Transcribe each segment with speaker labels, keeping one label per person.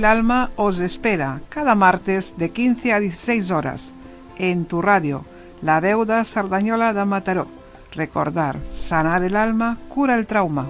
Speaker 1: El alma os espera cada martes de 15 a 16 horas en tu radio, La Deuda Sardañola de Mataró. Recordar, sanar el alma, cura el trauma.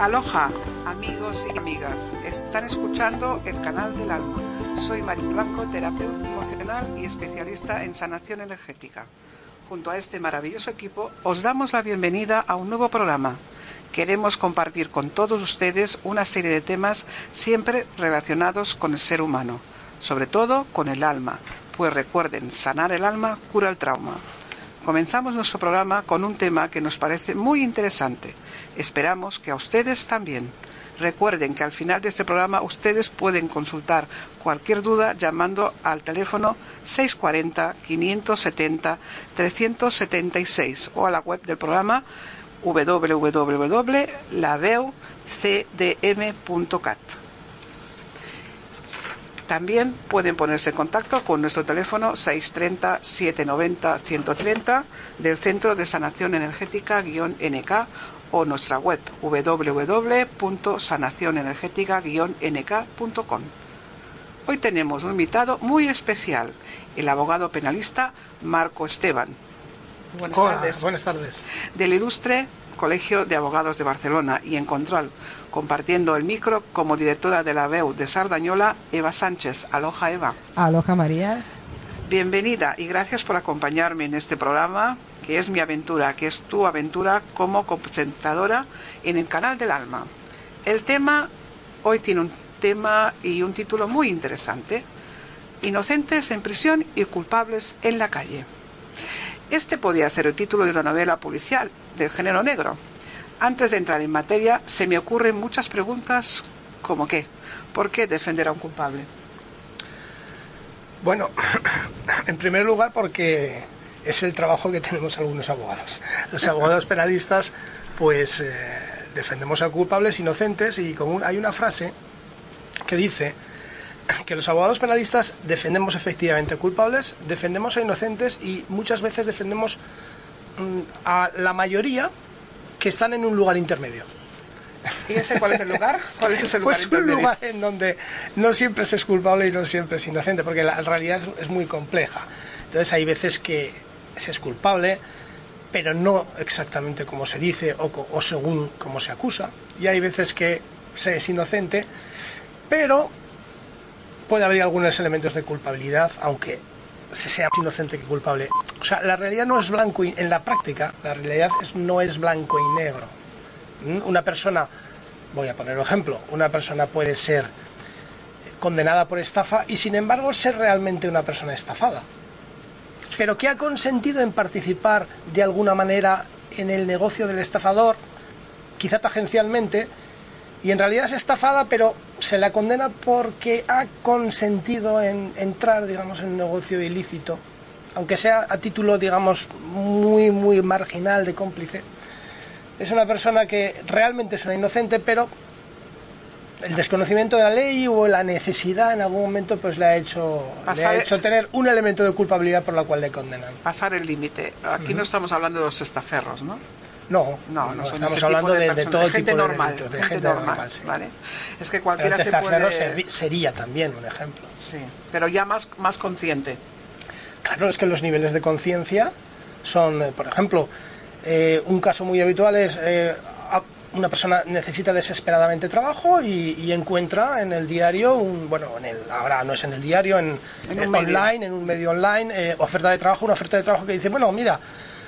Speaker 1: Aloha, amigos y amigas. Están escuchando el canal del alma. Soy Marín Blanco, terapeuta emocional y especialista en sanación energética. Junto a este maravilloso equipo, os damos la bienvenida a un nuevo programa. Queremos compartir con todos ustedes una serie de temas siempre relacionados con el ser humano, sobre todo con el alma, pues recuerden, sanar el alma cura el trauma. Comenzamos nuestro programa con un tema que nos parece muy interesante. Esperamos que a ustedes también. Recuerden que al final de este programa ustedes pueden consultar cualquier duda llamando al teléfono 640-570-376 o a la web del programa www.ladeucdm.cat. También pueden ponerse en contacto con nuestro teléfono 630-790-130 del Centro de Sanación Energética-NK o nuestra web www.sanacionenergética-nk.com. Hoy tenemos un invitado muy especial, el abogado penalista Marco Esteban.
Speaker 2: Buenas Hola, tardes. Buenas tardes.
Speaker 1: Del ilustre Colegio de Abogados de Barcelona y en control, compartiendo el micro como directora de la BEU de Sardañola, Eva Sánchez. Aloha, Eva.
Speaker 3: Aloha, María.
Speaker 1: Bienvenida y gracias por acompañarme en este programa, que es mi aventura, que es tu aventura como presentadora en el canal del alma. El tema hoy tiene un tema y un título muy interesante. Inocentes en prisión y culpables en la calle. Este podía ser el título de una novela policial del género negro. Antes de entrar en materia, se me ocurren muchas preguntas como qué, ¿por qué defender a un culpable?
Speaker 2: Bueno, en primer lugar porque es el trabajo que tenemos algunos abogados. Los abogados penalistas, pues eh, defendemos a culpables inocentes y como hay una frase que dice que los abogados penalistas defendemos efectivamente culpables, defendemos a inocentes y muchas veces defendemos mm, a la mayoría que están en un lugar intermedio.
Speaker 1: ¿Y ese cuál es el lugar? ¿Cuál es ese
Speaker 2: lugar pues un lugar en donde no siempre se es culpable y no siempre es inocente, porque la realidad es muy compleja. Entonces hay veces que se es culpable, pero no exactamente como se dice o, según como se acusa. Y hay veces que se es inocente, pero puede haber algunos elementos de culpabilidad, aunque se sea más inocente que culpable. O sea, la realidad no es blanco y en la práctica la realidad es, no es blanco y negro. ¿Mm? Una persona, voy a poner un ejemplo, una persona puede ser condenada por estafa y sin embargo ser realmente una persona estafada. Pero que ha consentido en participar de alguna manera en el negocio del estafador, quizá tangencialmente, y en realidad es estafada, pero se la condena porque ha consentido en entrar, digamos, en un negocio ilícito, aunque sea a título, digamos, muy, muy marginal de cómplice. Es una persona que realmente es una inocente, pero el desconocimiento de la ley o la necesidad en algún momento pues le ha hecho, le ha hecho tener un elemento de culpabilidad por la cual le condenan.
Speaker 1: Pasar el límite. Aquí no estamos hablando de los estaferros, ¿no?
Speaker 2: No, no, no, estamos hablando de, de, todo
Speaker 1: gente
Speaker 2: tipo
Speaker 1: normal,
Speaker 2: de
Speaker 1: de gente, normal, ¿vale? Es que cualquiera se puede...
Speaker 2: sería también un ejemplo.
Speaker 1: Sí, pero ya más, más consciente.
Speaker 2: Claro, es que los niveles de conciencia son, eh, por ejemplo, eh, un caso muy habitual es eh, una persona necesita desesperadamente trabajo y, encuentra en el diario, un, bueno, en el, ahora no es en el diario, en, en un online, en un medio online, oferta de trabajo, una oferta de trabajo que dice, bueno, mira,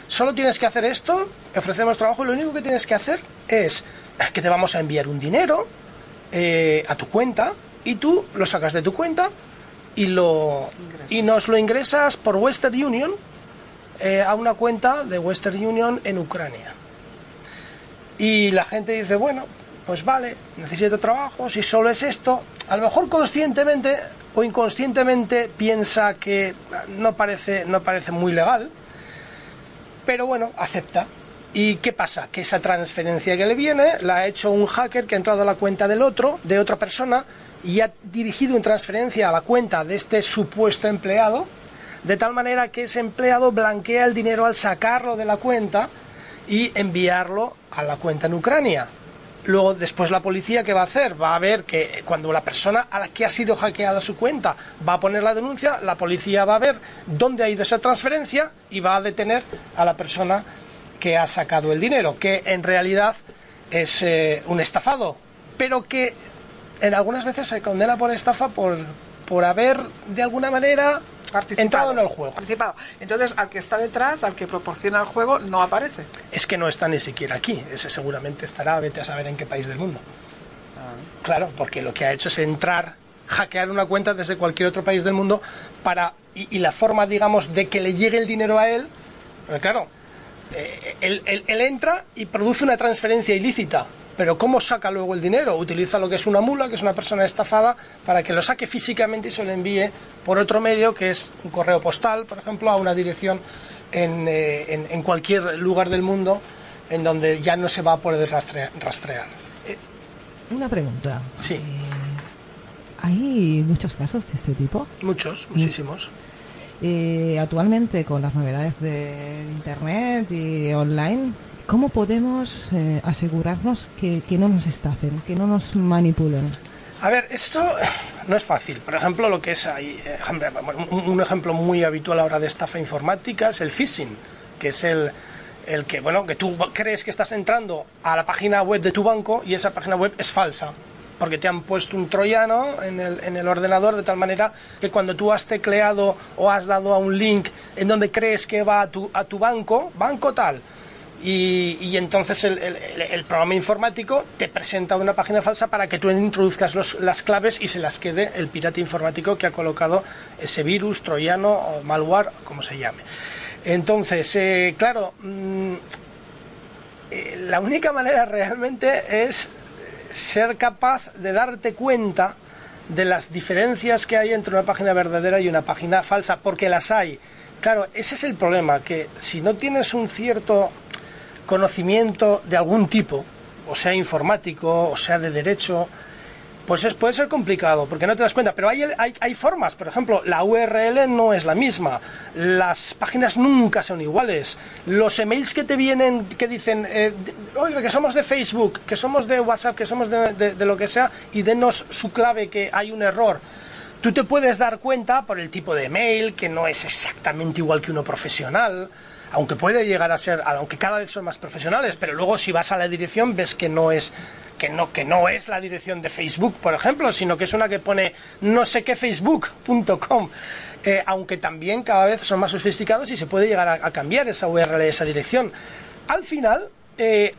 Speaker 2: Solo tienes que hacer esto, ofrecemos trabajo, lo único que tienes que hacer es que te vamos a enviar un dinero eh, a tu cuenta y tú lo sacas de tu cuenta y, lo, y nos lo ingresas por Western Union eh, a una cuenta de Western Union en Ucrania. Y la gente dice, bueno, pues vale, necesito trabajo, si solo es esto, a lo mejor conscientemente o inconscientemente piensa que no parece, no parece muy legal, pero bueno, acepta. ¿Y qué pasa? Que esa transferencia que le viene la ha hecho un hacker que ha entrado a la cuenta del otro, de otra persona, y ha dirigido una transferencia a la cuenta de este supuesto empleado, de tal manera que ese empleado blanquea el dinero al sacarlo de la cuenta y enviarlo a la cuenta en Ucrania. Luego, después la policía, ¿qué va a hacer? Va a ver que cuando la persona a la que ha sido hackeada su cuenta va a poner la denuncia, la policía va a ver dónde ha ido esa transferencia y va a detener a la persona que ha sacado el dinero, que en realidad es eh, un estafado, pero que en algunas veces se condena por estafa por, por haber de alguna manera entrado en el juego.
Speaker 1: Participado. Entonces, al que está detrás, al que proporciona el juego, no aparece.
Speaker 2: Es que no está ni siquiera aquí. Ese seguramente estará, vete a saber en qué país del mundo. Claro, porque lo que ha hecho es entrar, hackear una cuenta desde cualquier otro país del mundo para y, la forma, digamos, de que le llegue el dinero a él. Pero claro, eh, él entra y produce una transferencia ilícita pero ¿cómo saca luego el dinero? Utiliza lo que es una mula, que es una persona estafada, para que lo saque físicamente y se lo envíe por otro medio, que es un correo postal, por ejemplo, a una dirección en, eh, en, cualquier lugar del mundo en donde ya no se va a poder rastrear.
Speaker 3: Eh, una pregunta.
Speaker 2: Sí. Eh,
Speaker 3: ¿Hay muchos casos de este tipo?
Speaker 2: Muchos, muchísimos.
Speaker 3: actualmente, con las novedades de Internet y online, ¿Cómo podemos eh, asegurarnos que, no nos estafen, que no nos manipulen?
Speaker 2: A ver, esto no es fácil. Por ejemplo, lo que es ahí, eh, un ejemplo muy habitual ahora de estafa informática es el phishing, que es el, el que, bueno, que tú crees que estás entrando a la página web de tu banco y esa página web es falsa porque te han puesto un troyano en el, en el, ordenador de tal manera que cuando tú has tecleado o has dado a un link en donde crees que va a tu, a tu banco, banco tal, y, entonces el, programa informático te presenta una página falsa para que tú introduzcas las claves y se las quede el pirata informático que ha colocado ese virus, troyano o malware, como se llame. Entonces, eh, claro, mm, eh, la única manera realmente es ser capaz de darte cuenta de las diferencias que hay entre una página verdadera y una página falsa, porque las hay. Claro, ese es el problema, que si no tienes un cierto conocimiento de algún tipo, o sea informático, o sea de derecho, pues es, puede ser complicado porque no te das cuenta, pero hay, hay, formas, por ejemplo, la URL no es la misma, las páginas nunca son iguales, los emails que te vienen que dicen, eh, que somos de Facebook, que somos de WhatsApp, que somos de, de lo que sea, y denos su clave que hay un error. Tú te puedes dar cuenta por el tipo de mail, que no es exactamente igual que uno profesional, aunque puede llegar a ser, aunque cada vez son más profesionales, pero luego si vas a la dirección ves que no es que no que no es la dirección de Facebook, por ejemplo, sino que es una que pone no sé qué facebook.com. Eh, aunque también cada vez son más sofisticados y se puede llegar a, cambiar esa URL, esa dirección. Al final, eh,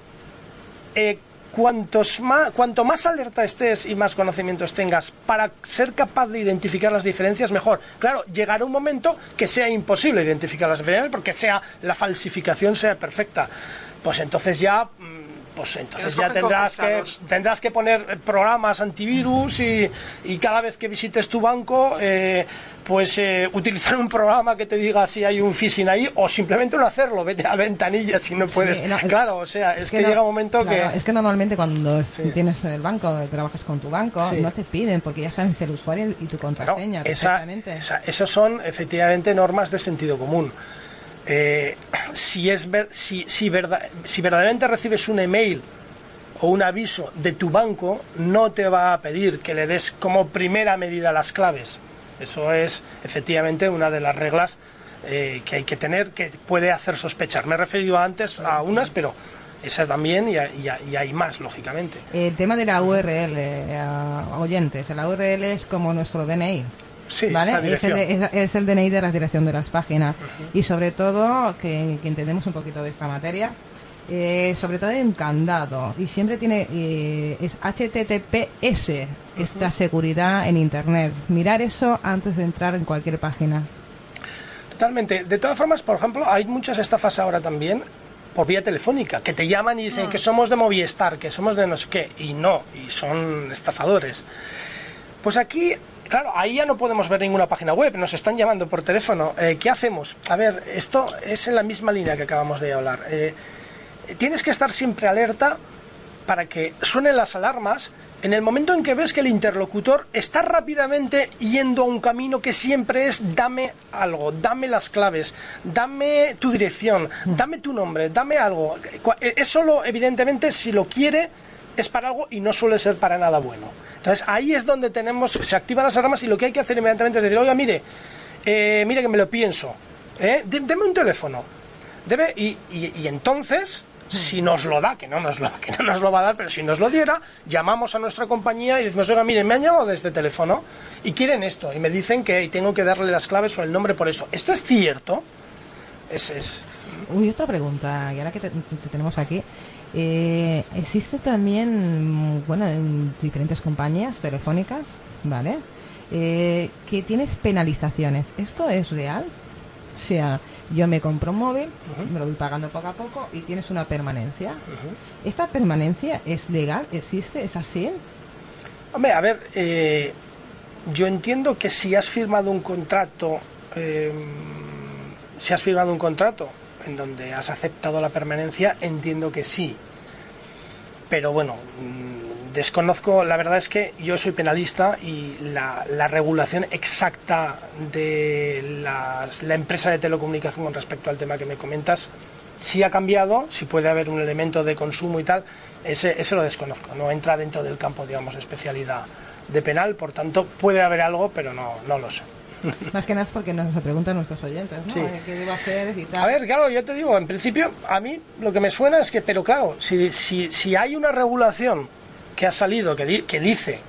Speaker 2: eh, cuantos más, cuanto más alerta estés y más conocimientos tengas para ser capaz de identificar las diferencias, mejor. Claro, llegará un momento que sea imposible identificar las diferencias porque sea la falsificación sea perfecta. Pues entonces ya mm, pues entonces ya tendrás que, tendrás que poner programas antivirus y, y cada vez que visites tu banco, eh, pues eh, utilizar un programa que te diga si hay un phishing ahí o simplemente no hacerlo, vete a ventanilla si no puedes. claro, o sea, es, que, llega un momento que...
Speaker 3: Es que normalmente cuando tienes el banco, trabajas con tu banco, no te piden porque ya sabes el usuario y tu contraseña.
Speaker 2: esa, esas son efectivamente normas de sentido común. Eh, si, es si, si, si verdaderamente recibes un email o un aviso de tu banco, no te va a pedir que le des como primera medida las claves. Eso es efectivamente una de las reglas eh, que hay que tener que puede hacer sospechar. Me he referido antes a unas, pero esas también y, hay más, lógicamente.
Speaker 3: El tema de la URL, eh, oyentes, la URL es como nuestro DNI.
Speaker 2: Sí,
Speaker 3: Es, el, DNI de la dirección de las páginas. Y sobre todo, que, entendemos un poquito de esta materia, eh, sobre todo en candado. Y siempre tiene, eh, es HTTPS, esta seguridad en Internet. Mirar eso antes de entrar en cualquier página.
Speaker 2: Totalmente. De todas formas, por ejemplo, hay muchas estafas ahora también por vía telefónica, que te llaman y dicen ah. que somos de Movistar, que somos de no sé qué, y no, y son estafadores. Pues aquí Claro, ahí ya no podemos ver ninguna página web, nos están llamando por teléfono. Eh, ¿Qué hacemos? A ver, esto es en la misma línea que acabamos de hablar. Eh, tienes que estar siempre alerta para que suenen las alarmas en el momento en que ves que el interlocutor está rápidamente yendo a un camino que siempre es dame algo, dame las claves, dame tu dirección, dame tu nombre, dame algo. Es solo, evidentemente, si lo quiere, es para algo y no suele ser para nada bueno. Entonces ahí es donde tenemos, se activan las alarmas y lo que hay que hacer inmediatamente es decir, oiga, mire, eh, mire que me lo pienso, ¿eh? deme un teléfono. Debe, y, y entonces si nos lo da, que no nos lo, que no nos lo va a dar, pero si nos lo diera, llamamos a nuestra compañía y decimos, oiga, miren, me han llamado desde teléfono y quieren esto, y me dicen que tengo que darle las claves o el nombre por eso. ¿Esto es cierto? Ese es.
Speaker 3: Uy, otra pregunta, y ahora que te, tenemos aquí. Eh, existe también, bueno, en diferentes compañías telefónicas, ¿vale? Eh, que tienes penalizaciones. ¿Esto es real? O sea, yo me compro un móvil, me lo voy pagando poco a poco y tienes una permanencia. ¿Esta permanencia es legal? ¿Existe? ¿Es así?
Speaker 2: Hombre, a ver, eh, yo entiendo que si has firmado un contrato, em, si has firmado un contrato en donde has aceptado la permanencia, entiendo que sí. Pero bueno, Desconozco, la verdad es que yo soy penalista y la, regulación exacta de la empresa de telecomunicación con respecto al tema que me comentas, si ha cambiado, si puede haber un elemento de consumo y tal, ese, ese lo desconozco, no entra dentro del campo, digamos, de especialidad de penal, por tanto puede haber algo, pero no, no lo sé.
Speaker 3: Más que nada es porque nos lo preguntan nuestros oyentes, ¿no? ¿Qué debo hacer y tal?
Speaker 2: A ver, claro, yo te digo, en principio, a mí lo que me suena es que, pero claro, si, si, si hay una regulación que ha salido que, que dice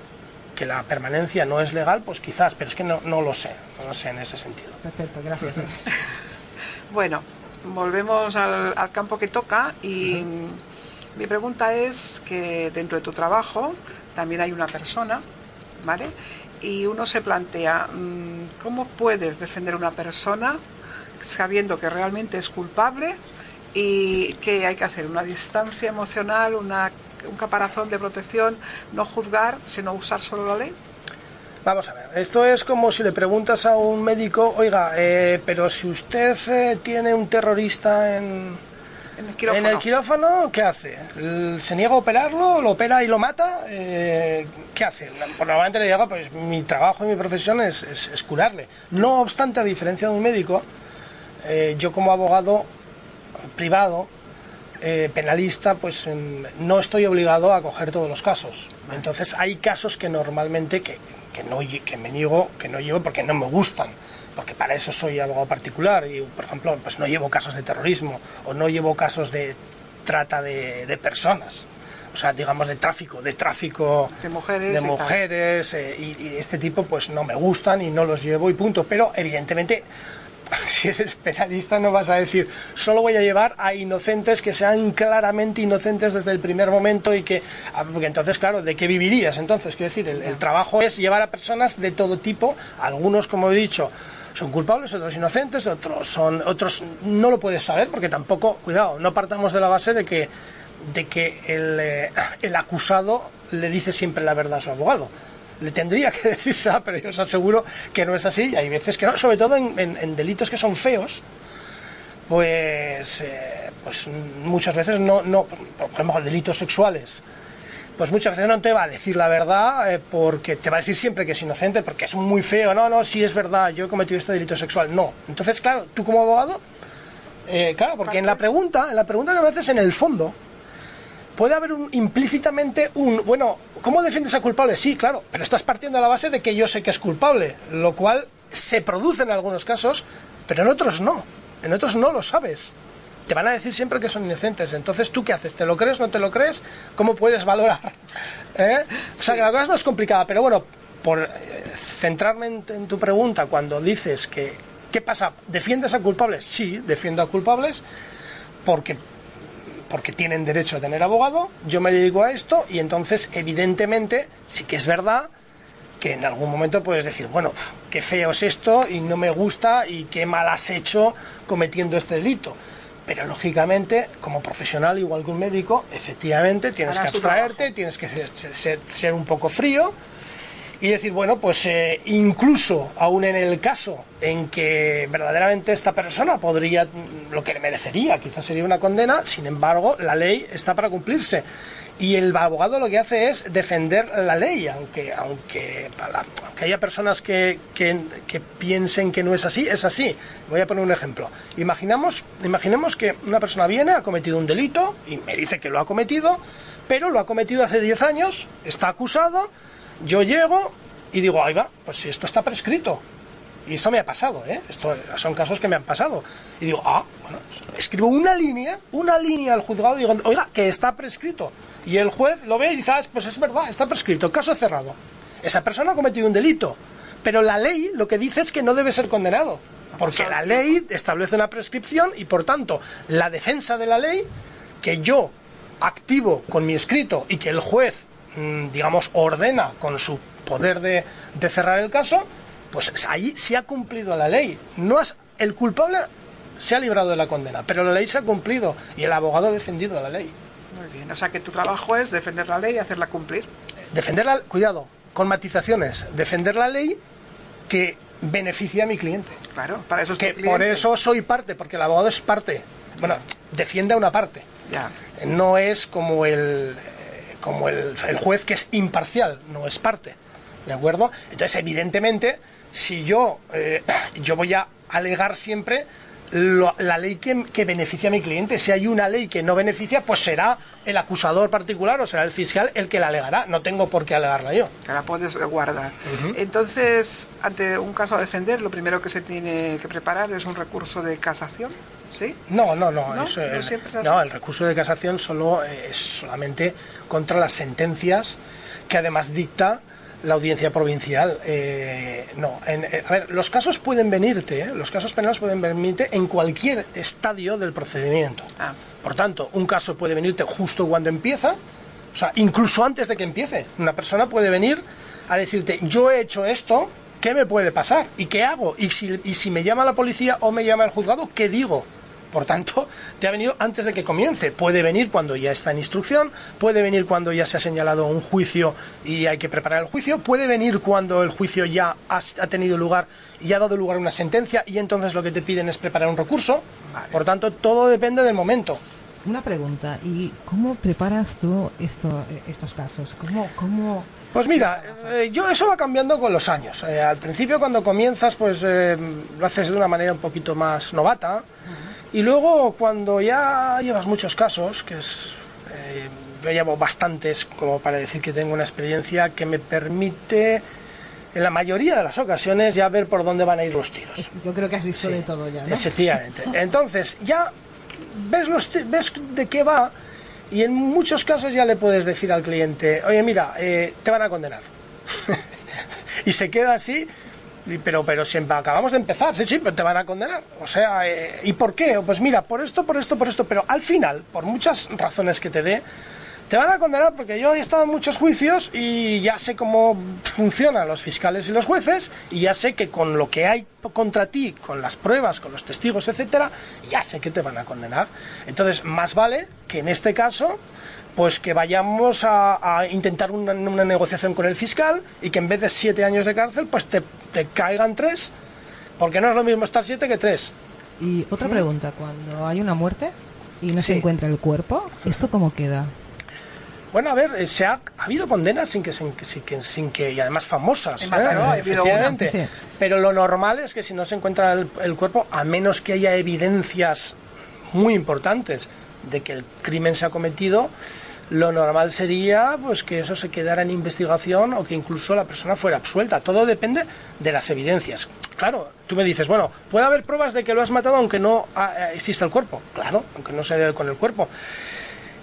Speaker 2: que la permanencia no es legal, pues quizás, pero es que no, no lo sé, no lo sé en ese sentido.
Speaker 3: Perfecto, gracias.
Speaker 1: bueno, volvemos al, campo que toca y mi pregunta es que dentro de tu trabajo también hay una persona, ¿vale? Y uno se plantea, mm, ¿cómo puedes defender a una persona sabiendo que realmente es culpable y que hay que hacer una distancia emocional, una un caparazón de protección, no juzgar, sino usar solo la ley?
Speaker 2: Vamos a ver, esto es como si le preguntas a un médico, oiga, eh, pero si usted eh, tiene un terrorista en,
Speaker 1: ¿En
Speaker 2: el, quirófano? ¿qué hace? ¿Se niega a operarlo? ¿Lo opera y lo mata? Eh, ¿Qué hace? Pues normalmente le digo, pues mi trabajo y mi profesión es, es, curarle. No obstante, a diferencia de un médico, yo como abogado privado eh, penalista, pues no estoy obligado a coger todos los casos. Entonces hay casos que normalmente que, que, no, que me niego, que no llevo porque no me gustan, porque para eso soy abogado particular y, por ejemplo, pues no llevo casos de terrorismo o no llevo casos de trata de, personas. O sea, digamos de tráfico, de tráfico
Speaker 1: de mujeres,
Speaker 2: de mujeres eh, y este tipo pues no me gustan y no los llevo y punto. Pero evidentemente si eres penalista no vas a decir solo voy a llevar a inocentes que sean claramente inocentes desde el primer momento y que ah, porque entonces claro de qué vivirías entonces quiero decir el, trabajo es llevar a personas de todo tipo algunos como he dicho son culpables otros inocentes otros son otros no lo puedes saber porque tampoco cuidado no partamos de la base de que de que el, eh, el acusado le dice siempre la verdad a su abogado le tendría que decirse, pero yo os aseguro que no es así. Y hay veces que no, sobre todo en, delitos que son feos, pues, eh, pues muchas veces no, no, por ejemplo, delitos sexuales, pues muchas veces no te va a decir la verdad eh, porque te va a decir siempre que es inocente, porque es muy feo, no, no, si es verdad, yo he cometido este delito sexual, no. Entonces, claro, tú como abogado, eh, claro, porque en la pregunta, en la pregunta que a veces en el fondo, puede haber un, implícitamente un, bueno, ¿cómo defiendes a culpable? Sí, claro, pero estás partiendo de la base de que yo sé que es culpable, lo cual se produce en algunos casos, pero en otros no, en otros no lo sabes. Te van a decir siempre que son inocentes. Entonces, ¿tú qué haces? ¿Te lo crees? ¿No te lo crees? ¿Cómo puedes valorar? ¿Eh? O sea, que la cosa es más complicada, pero bueno, por eh, centrarme en tu pregunta, cuando dices que, ¿qué pasa? ¿Defiendes a culpables? Sí, defiendo a culpables porque porque tienen derecho a tener abogado, yo me dedico a esto y entonces evidentemente sí que es verdad que en algún momento puedes decir, bueno, qué feo es esto y no me gusta y qué mal has hecho cometiendo este delito. Pero lógicamente, como profesional, igual que un médico, efectivamente tienes que abstraerte, tienes que ser, un poco frío y decir, bueno, pues eh, incluso aún en el caso en que verdaderamente esta persona podría, lo que le merecería, quizás sería una condena, sin embargo, la ley está para cumplirse. Y el abogado lo que hace es defender la ley, aunque, aunque, aunque haya personas que, que, que, piensen que no es así, es así. Voy a poner un ejemplo. Imaginamos, imaginemos que una persona viene, ha cometido un delito y me dice que lo ha cometido, pero lo ha cometido hace 10 años, está acusado, yo llego y digo, ahí va, pues si esto está prescrito. Y esto me ha pasado, ¿eh? Esto son casos que me han pasado. Y digo, ah, bueno, escribo una línea, una línea al juzgado y digo, oiga, que está prescrito. Y el juez lo ve y dice, ah, pues es verdad, está prescrito, caso cerrado. Esa persona ha cometido un delito. Pero la ley lo que dice es que no debe ser condenado. Porque la ley establece una prescripción y por tanto la defensa de la ley, que yo activo con mi escrito y que el juez, mm, digamos, ordena con su poder de, de cerrar el caso, pues ahí se ha cumplido la ley. No has, el culpable se ha librado de la condena, pero la ley se ha cumplido y el abogado ha defendido la ley.
Speaker 1: Muy bien, o sea que tu trabajo es defender la ley y hacerla cumplir.
Speaker 2: Defenderla, cuidado, con matizaciones, defender la ley que beneficia a mi cliente.
Speaker 1: Claro, para eso es
Speaker 2: que por eso soy parte, porque el abogado es parte. Bueno, defiende a una parte.
Speaker 1: Ya.
Speaker 2: No es como el como el, el juez que es imparcial, no es parte. ¿De acuerdo? Entonces, evidentemente, si yo, eh, yo voy a alegar siempre lo, la ley que, que, beneficia a mi cliente. Si hay una ley que no beneficia, pues será el acusador particular o será el fiscal el que la alegará. No tengo por qué alegarla yo.
Speaker 1: Te la puedes guardar. Uh -huh. Entonces, ante un caso a defender, lo primero que se tiene que preparar es un recurso de casación. ¿Sí?
Speaker 2: No, no, no.
Speaker 1: ¿No?
Speaker 2: Eso,
Speaker 1: ¿No siempre es
Speaker 2: no, el recurso de casación solo eh, es solamente contra las sentencias que además dicta la audiencia provincial. Eh, no, en, eh, a ver, los casos pueden venirte, ¿eh? los casos penales pueden venirte en cualquier estadio del procedimiento.
Speaker 1: Ah.
Speaker 2: Por tanto, un caso puede venirte justo cuando empieza, o sea, incluso antes de que empiece. Una persona puede venir a decirte, yo he hecho esto, ¿qué me puede pasar? ¿Y qué hago? Y si, y si me llama la policía o me llama el juzgado, ¿qué digo? Por tanto, te ha venido antes de que comience. Puede venir cuando ya está en instrucción, puede venir cuando ya se ha señalado un juicio y hay que preparar el juicio, puede venir cuando el juicio ya ha, ha tenido lugar y ha dado lugar a una sentencia y entonces lo que te piden es preparar un recurso.
Speaker 1: Vale.
Speaker 2: Por tanto, todo depende del momento.
Speaker 3: Una pregunta, ¿y cómo preparas tú esto, estos casos? ¿Cómo, cómo
Speaker 2: pues mira, eh, yo eso va cambiando con los años. Eh, al principio cuando comienzas, pues eh, lo haces de una manera un poquito más novata. Uh -huh. Y luego cuando ya llevas muchos casos, que es... Eh, yo llevo bastantes como para decir que tengo una experiencia que me permite en la mayoría de las ocasiones ya ver por dónde van a ir los tiros.
Speaker 3: Yo creo que has visto sí, de todo ya, ¿no?
Speaker 2: Efectivamente. Entonces, ya ves, los ves de qué va y en muchos casos ya le puedes decir al cliente, oye, mira, eh, te van a condenar. y se queda así, pero, pero siempre acabamos de empezar, sí, sí, pero te van a condenar. O sea, eh, ¿y por qué? Pues mira, por esto, por esto, por esto, pero al final, por muchas razones que te dé, te van a condenar porque yo he estado en muchos juicios y ya sé cómo funcionan los fiscales y los jueces y ya sé que con lo que hay contra ti, con las pruebas, con los testigos, etcétera, ya sé que te van a condenar. Entonces, más vale que en este caso pues que vayamos a, a intentar una, una, negociación con el fiscal y que en vez de siete años de cárcel, pues te, te caigan tres, porque no es lo mismo estar siete que tres.
Speaker 3: Y otra pregunta, cuando hay una muerte y no sí. se encuentra el cuerpo, ¿esto cómo queda?
Speaker 2: Bueno, a ver, eh, se ha, ha, habido condenas sin que, sin que, sin que, sin que y además famosas, ¿eh? Efectivamente. Sí. Pero lo normal es que si no se encuentra el, el, cuerpo, a menos que haya evidencias muy importantes de que el crimen se ha cometido, lo normal sería pues que eso se quedara en investigación o que incluso la persona fuera absuelta. Todo depende de las evidencias. Claro, tú me dices, bueno, puede haber pruebas de que lo has matado aunque no ah, exista el cuerpo. Claro, aunque no se dé con el cuerpo.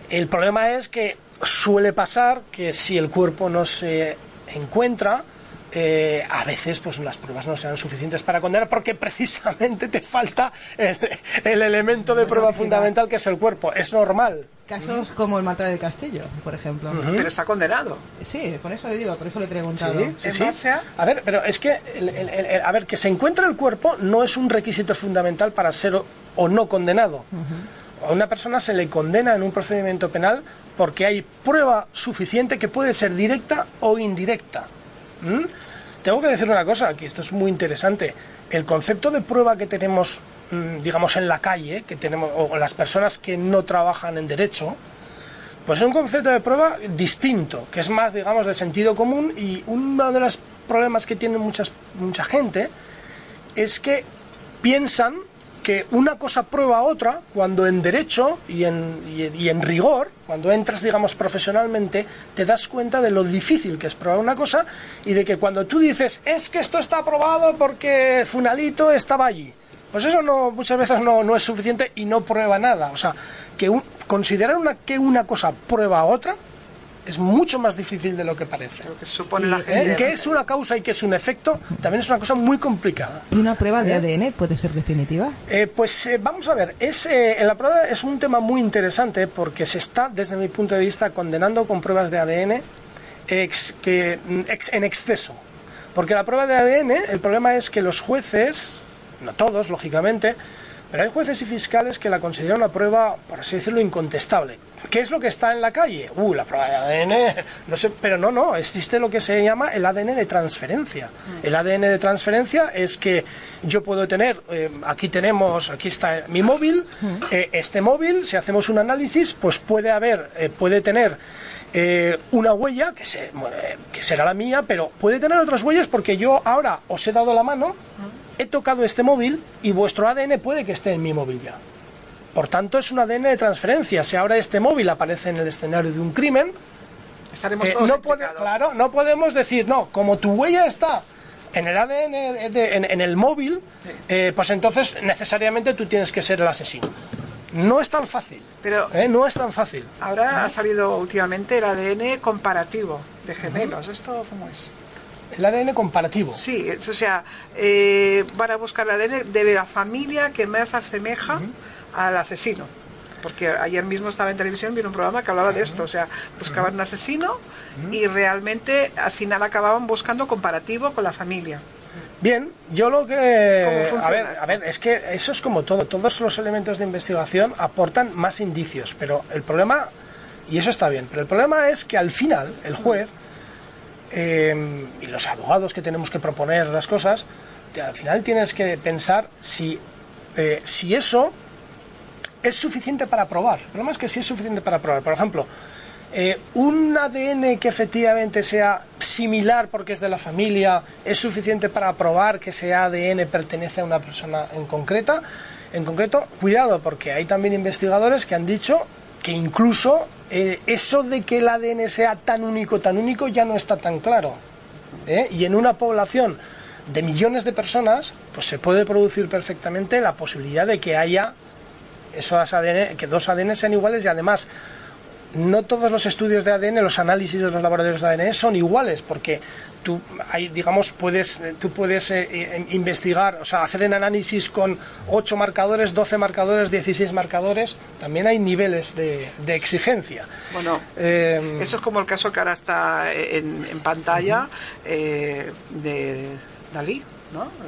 Speaker 2: El problema es que suele pasar que si el cuerpo no se encuentra, eh, a veces pues las pruebas no sean suficientes para condenar porque precisamente te falta el, el elemento de prueba fundamental que es el cuerpo. Es normal.
Speaker 3: Casos como el Mata de Castillo, por ejemplo.
Speaker 1: Uh -huh. Pero está condenado.
Speaker 3: Sí, por eso le digo, por eso le he preguntado.
Speaker 2: Sí, sí, sí. A ver, pero es que, el, el, a ver, que se encuentre el cuerpo no es un requisito fundamental para ser o, o no condenado. Uh -huh. A una persona se le condena en un procedimiento penal porque hay prueba suficiente que puede ser directa o indirecta. ¿Mm? Tengo que decir una cosa, aquí esto es muy interesante. El concepto de prueba que tenemos, digamos, en la calle, que tenemos, o las personas que no trabajan en derecho, pues es un concepto de prueba distinto, que es más, digamos, de sentido común y uno de los problemas que tiene muchas, mucha gente es que piensan que una cosa prueba a otra cuando en derecho y en, y, en, rigor, cuando entras, digamos, profesionalmente, te das cuenta de lo difícil que es probar una cosa y de que cuando tú dices, es que esto está aprobado porque Funalito estaba allí, pues eso no, muchas veces no, no es suficiente y no prueba nada. O sea, que considerar una, que una cosa prueba a otra es mucho más difícil de lo que parece.
Speaker 1: Lo que supone la gente.
Speaker 2: ¿eh? Que es una causa y que es un efecto, también es una cosa muy complicada.
Speaker 3: ¿Y una prueba de ¿Eh? ADN puede ser definitiva?
Speaker 2: Eh, pues vamos a ver, es, la prueba es un tema muy interesante porque se está, desde mi punto de vista, condenando con pruebas de ADN que, en exceso. Porque la prueba de ADN, el problema es que los jueces, no todos, lógicamente, pero hay jueces y fiscales que la consideran una prueba, por así decirlo, incontestable. ¿Qué es lo que está en la calle? Uh, la prueba de ADN, no sé, pero no, no, existe lo que se llama el ADN de transferencia. Mm. El ADN de transferencia es que yo puedo tener, eh, aquí tenemos, aquí está mi móvil, mm. eh, este móvil, si hacemos un análisis, pues puede haber, eh, puede tener una huella que, se, que será la mía, pero puede tener otras huellas porque yo ahora os he dado la mano, mm. He tocado este móvil y vuestro ADN puede que esté en mi móvil ya. Por tanto, es un ADN de transferencia. Si ahora este móvil aparece en el escenario de un crimen,
Speaker 1: estaremos eh, todos
Speaker 2: no Claro, no podemos decir, no, como tu huella está en el ADN, en, el móvil, eh, pues entonces necesariamente tú tienes que ser el asesino. No es tan fácil. Pero ¿eh? no es tan fácil.
Speaker 1: Ahora ha salido últimamente el ADN comparativo de gemelos. ¿Esto cómo es?
Speaker 2: El ADN comparativo.
Speaker 1: Sí, o sea, van a buscar el ADN de la familia que más asemeja al asesino. Porque ayer mismo estaba en televisión, viendo un programa que hablaba de esto, o sea, buscaban un asesino y realmente al final acababan buscando comparativo con la familia.
Speaker 2: Bien, yo lo que... A ver, a ver, es que eso es como todo. Todos los elementos de investigación aportan más indicios, pero el problema, y eso está bien, pero el problema es que al final el juez eh, y los abogados que tenemos que proponer las cosas, al final tienes que pensar si, eh, si eso es suficiente para probar. El problema es que sí es suficiente para probar. Por ejemplo, eh, un ADN que efectivamente sea similar porque es de la familia, ¿es suficiente para probar que ese ADN pertenece a una persona en concreta? En concreto, cuidado, porque hay también investigadores que han dicho que incluso eh, eso de que el ADN sea tan único, tan único, ya no está tan claro. ¿eh? Y en una población de millones de personas, pues se puede producir perfectamente la posibilidad de que haya esos ADN, que dos ADN sean iguales y además no todos los estudios de ADN, los análisis de los laboratorios de ADN son iguales, porque tú, hay, digamos, puedes, tú puedes eh, eh, investigar, o sea, hacer un análisis con 8 marcadores, 12 marcadores, 16 marcadores, también hay niveles de, exigencia.
Speaker 1: Bueno, eh, eso es como el caso que ahora está en, pantalla de Dalí.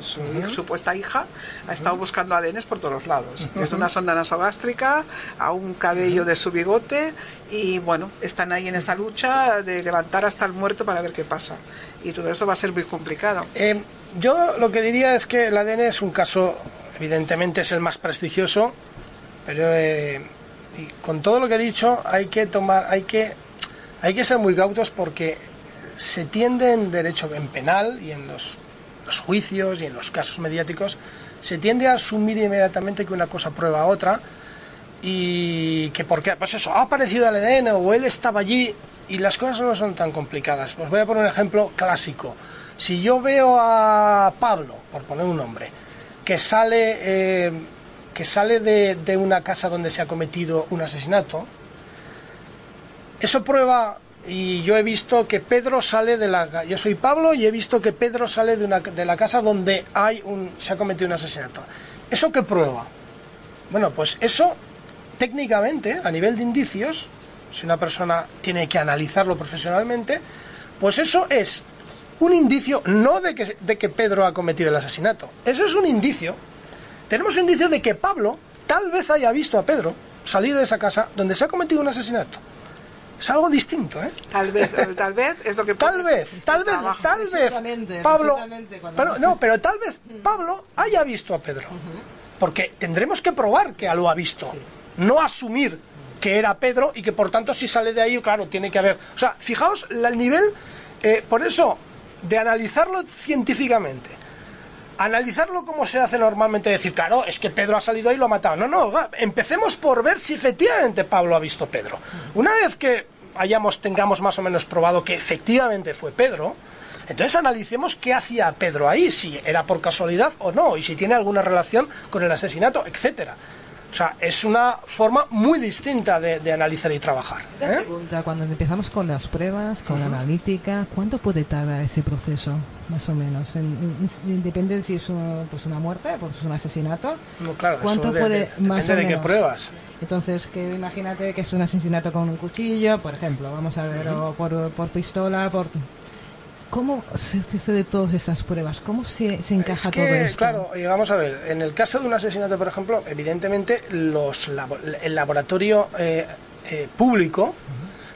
Speaker 1: Su supuesta hija ha estado buscando ADNs por todos lados. Desde una sonda nasogástrica a un cabello de su bigote y bueno, están ahí en esa lucha de levantar hasta el muerto para ver qué pasa. Y todo eso va a ser muy complicado.
Speaker 2: Eh, yo lo que diría es que el ADN es un caso, evidentemente es el más prestigioso, pero eh, con todo lo que he dicho hay que tomar, hay que, hay que ser muy cautos porque se tiende en derecho en penal y en los los juicios y en los casos mediáticos, se tiende a asumir inmediatamente que una cosa prueba a otra y que porque, pues eso, ha aparecido el ADN o él estaba allí y las cosas no son tan complicadas. Os voy a poner un ejemplo clásico. Si yo veo a Pablo, por poner un nombre, que sale, eh, que sale de, de una casa donde se ha cometido un asesinato, eso prueba y yo he visto que Pedro sale de la yo soy Pablo y he visto que Pedro sale de, una, de la casa donde hay un se ha cometido un asesinato. Eso qué prueba bueno pues eso técnicamente a nivel de indicios si una persona tiene que analizarlo profesionalmente pues eso es un indicio no de que, de que Pedro ha cometido el asesinato. Eso es un indicio. Tenemos un indicio de que Pablo tal vez haya visto a Pedro salir de esa casa donde se ha cometido un asesinato Es algo distinto, ¿eh?
Speaker 1: Tal vez, tal vez es lo que
Speaker 2: Tal vez, tal vez,
Speaker 1: trabajo.
Speaker 2: tal vez Pablo, pero, no, pero tal vez Pablo haya visto a Pedro, porque tendremos que probar que lo ha visto, no asumir que era Pedro y que por tanto si sale de ahí, claro, tiene que haber, o sea, fijaos el nivel, eh, por eso de analizarlo científicamente. Analizarlo como se hace normalmente, decir, claro, es que Pedro ha salido ahí y lo ha matado. No, no, empecemos por ver si efectivamente Pablo ha visto a Pedro. Una vez que hayamos, tengamos más o menos probado que efectivamente fue Pedro, entonces analicemos qué hacía Pedro ahí, si era por casualidad o no, y si tiene alguna relación con el asesinato, etcétera. O sea, es una forma muy distinta de, de analizar y trabajar.
Speaker 3: Una
Speaker 2: ¿eh?
Speaker 3: pregunta, cuando empezamos con las pruebas, con la analítica, ¿cuánto puede tardar ese proceso, más o menos? En- en- en- depende de si es un- pues una muerte, pues un asesinato.
Speaker 2: No, claro,
Speaker 3: ¿Cuánto
Speaker 2: de-
Speaker 3: puede,
Speaker 2: de-
Speaker 3: más
Speaker 2: depende
Speaker 3: o
Speaker 2: de qué
Speaker 3: menos?
Speaker 2: pruebas.
Speaker 3: Entonces, que imagínate que es un asesinato con un cuchillo, por ejemplo, vamos a ver, o por, por pistola, por... ¿Cómo se hace de todas esas pruebas? ¿Cómo se, se encaja
Speaker 2: Es que,
Speaker 3: todo esto?
Speaker 2: claro, y vamos a ver, en el caso de un asesinato, por ejemplo, evidentemente los labo- el laboratorio eh, eh, público,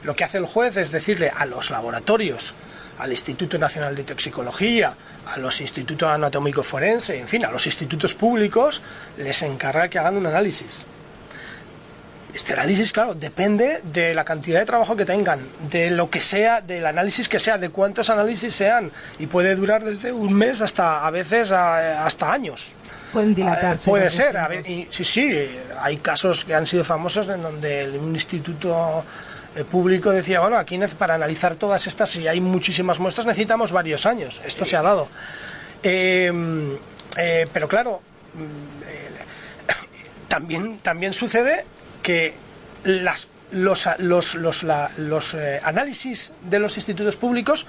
Speaker 2: lo que hace el juez es decirle a los laboratorios, al Instituto Nacional de Toxicología, a los institutos anatómico forense, en fin, a los institutos públicos, les encarga que hagan un análisis. Este análisis, claro, depende de la cantidad de trabajo que tengan, de lo que sea, del análisis que sea, de cuántos análisis sean, y puede durar desde un mes hasta a veces a- hasta años.
Speaker 3: Pueden
Speaker 2: Eh,
Speaker 3: dilatarse.
Speaker 2: puede ser, a ver, y- sí, sí, hay casos que han sido famosos en donde el- un instituto eh, público decía, bueno, aquí para analizar todas estas, si hay muchísimas muestras, necesitamos varios años. Esto se ha dado. Eh, eh, pero claro, mm, eh, también, también sucede que las, los, los, la- los, eh, análisis de los institutos públicos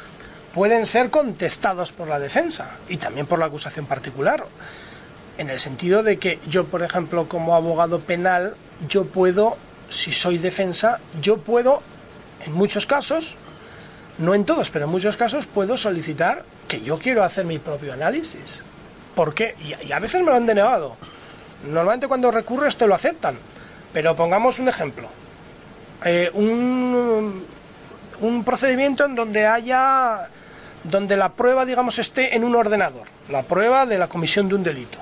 Speaker 2: pueden ser contestados por la defensa y también por la acusación particular. En el sentido de que yo, por ejemplo, como abogado penal, yo puedo, si soy defensa, yo puedo, en muchos casos, no en todos, pero en muchos casos, puedo solicitar que yo quiero hacer mi propio análisis. ¿Por qué? Y, y a veces me lo han denegado. Normalmente cuando recurres te lo aceptan. Pero pongamos un ejemplo. Eh, un, un procedimiento en donde haya donde la prueba digamos esté en un ordenador. La prueba de la comisión de un delito.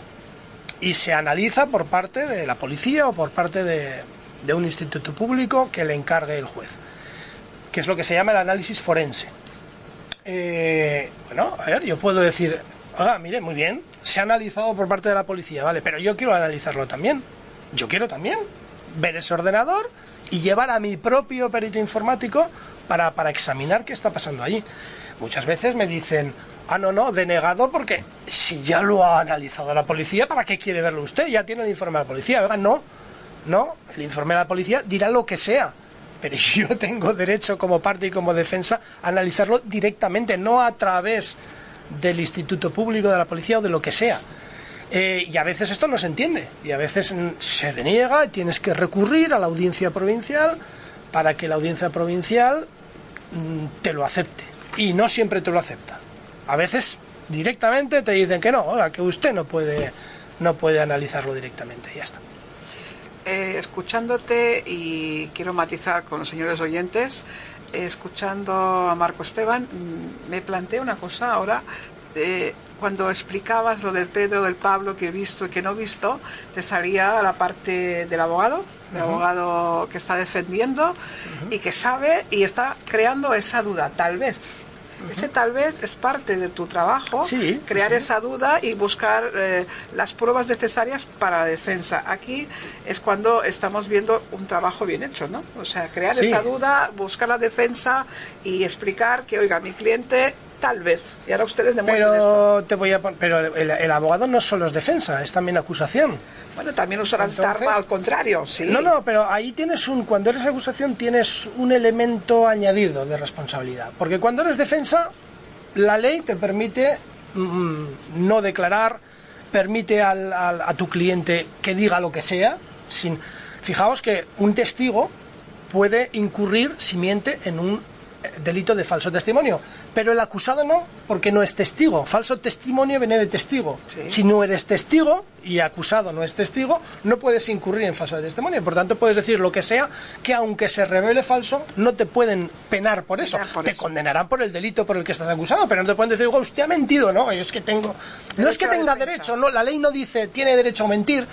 Speaker 2: Y se analiza por parte de la policía o por parte de, de un instituto público que le encargue el juez que es lo que se llama el análisis forense. Eh, bueno a ver yo puedo decir oiga mire muy bien se ha analizado por parte de la policía vale pero yo quiero analizarlo también. Yo quiero también ver ese ordenador y llevar a mi propio perito informático para, para examinar qué está pasando allí. Muchas veces me dicen, ah, no, no, denegado porque si ya lo ha analizado la policía, ¿para qué quiere verlo usted? Ya tiene el informe de la policía. Oiga, no, no, el informe de la policía dirá lo que sea. Pero yo tengo derecho como parte y como defensa a analizarlo directamente, no a través del instituto público, de la policía o de lo que sea. Eh, y a veces esto no se entiende. Y a veces se deniega y tienes que recurrir a la audiencia provincial para que la audiencia provincial te lo acepte. Y no siempre te lo acepta. A veces directamente te dicen que no oiga, que usted no puede no puede analizarlo directamente ya está.
Speaker 1: Eh, escuchándote y quiero matizar con los señores oyentes, eh, escuchando a Marco Esteban, mm, me planteé una cosa ahora. Cuando explicabas lo del Pedro, del Pablo, que he visto y que no he visto, te salía la parte del abogado, del abogado que está defendiendo y que sabe y está creando esa duda, tal vez. Ese tal vez es parte de tu trabajo,
Speaker 2: Sí,
Speaker 1: crear
Speaker 2: sí.
Speaker 1: esa duda y buscar eh, las pruebas necesarias para la defensa. Aquí es cuando estamos viendo un trabajo bien hecho, ¿no? O sea, crear
Speaker 2: Sí.
Speaker 1: esa duda, buscar la defensa y explicar que, oiga, mi cliente tal vez. Y ahora ustedes demuestran esto.
Speaker 2: pero te voy a pero el, el abogado no solo es defensa es también acusación
Speaker 1: Bueno, también usarán esta arma al contrario, sí.
Speaker 2: No, no, pero ahí tienes un, cuando eres acusación tienes un elemento añadido de responsabilidad. Porque cuando eres defensa, la ley te permite mm, no declarar, permite al- al- a tu cliente que diga lo que sea. Sin, fijaos que un testigo puede incurrir si miente en un delito de falso testimonio. Pero el acusado no, porque no es testigo. Falso testimonio viene de testigo.
Speaker 1: Sí.
Speaker 2: Si no eres testigo y acusado no es testigo, no puedes incurrir en falso testimonio. Por tanto, puedes decir lo que sea, que aunque se revele falso, no te pueden penar por eso.
Speaker 1: Penar por
Speaker 2: te
Speaker 1: eso.
Speaker 2: condenarán por el delito por el que estás acusado, pero no te pueden decir, "Oh, usted ha mentido, no, yo es que tengo... No es que tenga derecho, no, la ley no dice tiene derecho a mentir,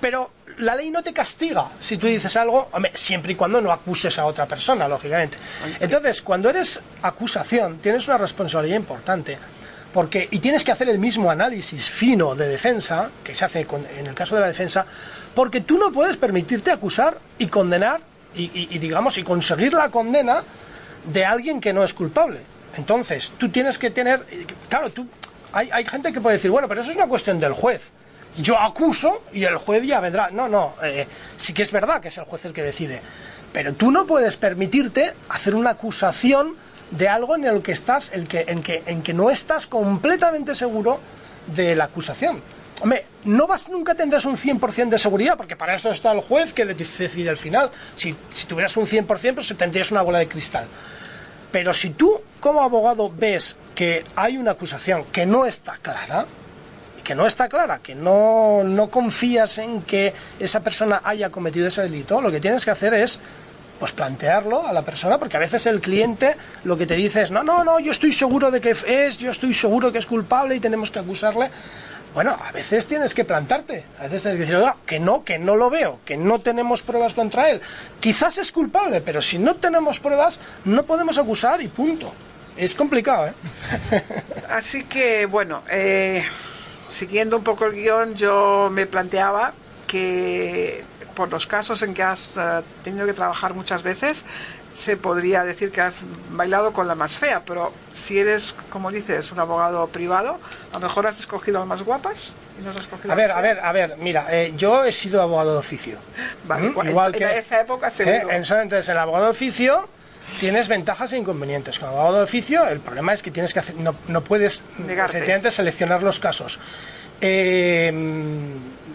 Speaker 2: pero la ley no te castiga si tú dices algo, hombre, siempre y cuando no acuses a otra persona, lógicamente. Entonces, cuando eres acusación, tienes una responsabilidad importante. Porque, y tienes que hacer el mismo análisis fino de defensa, que se hace con- en el caso de la defensa, porque tú no puedes permitirte acusar y condenar, y, digamos, y conseguir la condena de alguien que no es culpable. Entonces, tú tienes que tener, claro, tú, hay, hay gente que puede decir, bueno, pero eso es una cuestión del juez. Yo acuso y el juez ya vendrá. No, no, eh, sí que es verdad que es el juez el que decide. Pero tú no puedes permitirte hacer una acusación de algo en el que estás, el que, en, que, en que no estás completamente seguro de la acusación. Hombre, no vas, nunca tendrás un 100% de seguridad, porque para eso está el juez que de- decide el final. Si, si tuvieras un 100%, pues tendrías una bola de cristal. Pero si tú, como abogado, ves que hay una acusación que no está clara, que no está clara, que no, no confías en que esa persona haya cometido ese delito, lo que tienes que hacer es pues plantearlo a la persona, porque a veces el cliente lo que te dice es, no, no, no, yo estoy seguro de que es, yo estoy seguro que es culpable y tenemos que acusarle. Bueno, a veces tienes que plantarte, a veces tienes que decir, oiga, que no, que no lo veo, que no tenemos pruebas contra él. Quizás es culpable, pero si no tenemos pruebas, no podemos acusar y punto. Es complicado, ¿eh?
Speaker 1: Así que, bueno, eh, siguiendo un poco el guion, yo me planteaba que por los casos en que has eh, tenido que trabajar muchas veces, se podría decir que has bailado con la más fea, pero si eres, como dices, un abogado privado, a lo mejor has escogido a las más guapas y no has escogido
Speaker 2: A ver,
Speaker 1: las
Speaker 2: a ver, a ver, mira, eh, yo he sido abogado de oficio.
Speaker 1: Vale,
Speaker 2: ¿Mm?
Speaker 1: igual-
Speaker 2: Igual
Speaker 1: en
Speaker 2: que
Speaker 1: esa época
Speaker 2: ¿eh? En eso, entonces, el abogado de oficio tienes ventajas e inconvenientes. Como abogado de oficio, el problema es que tienes que hacer, no, no puedes efectivamente seleccionar los casos. Eh,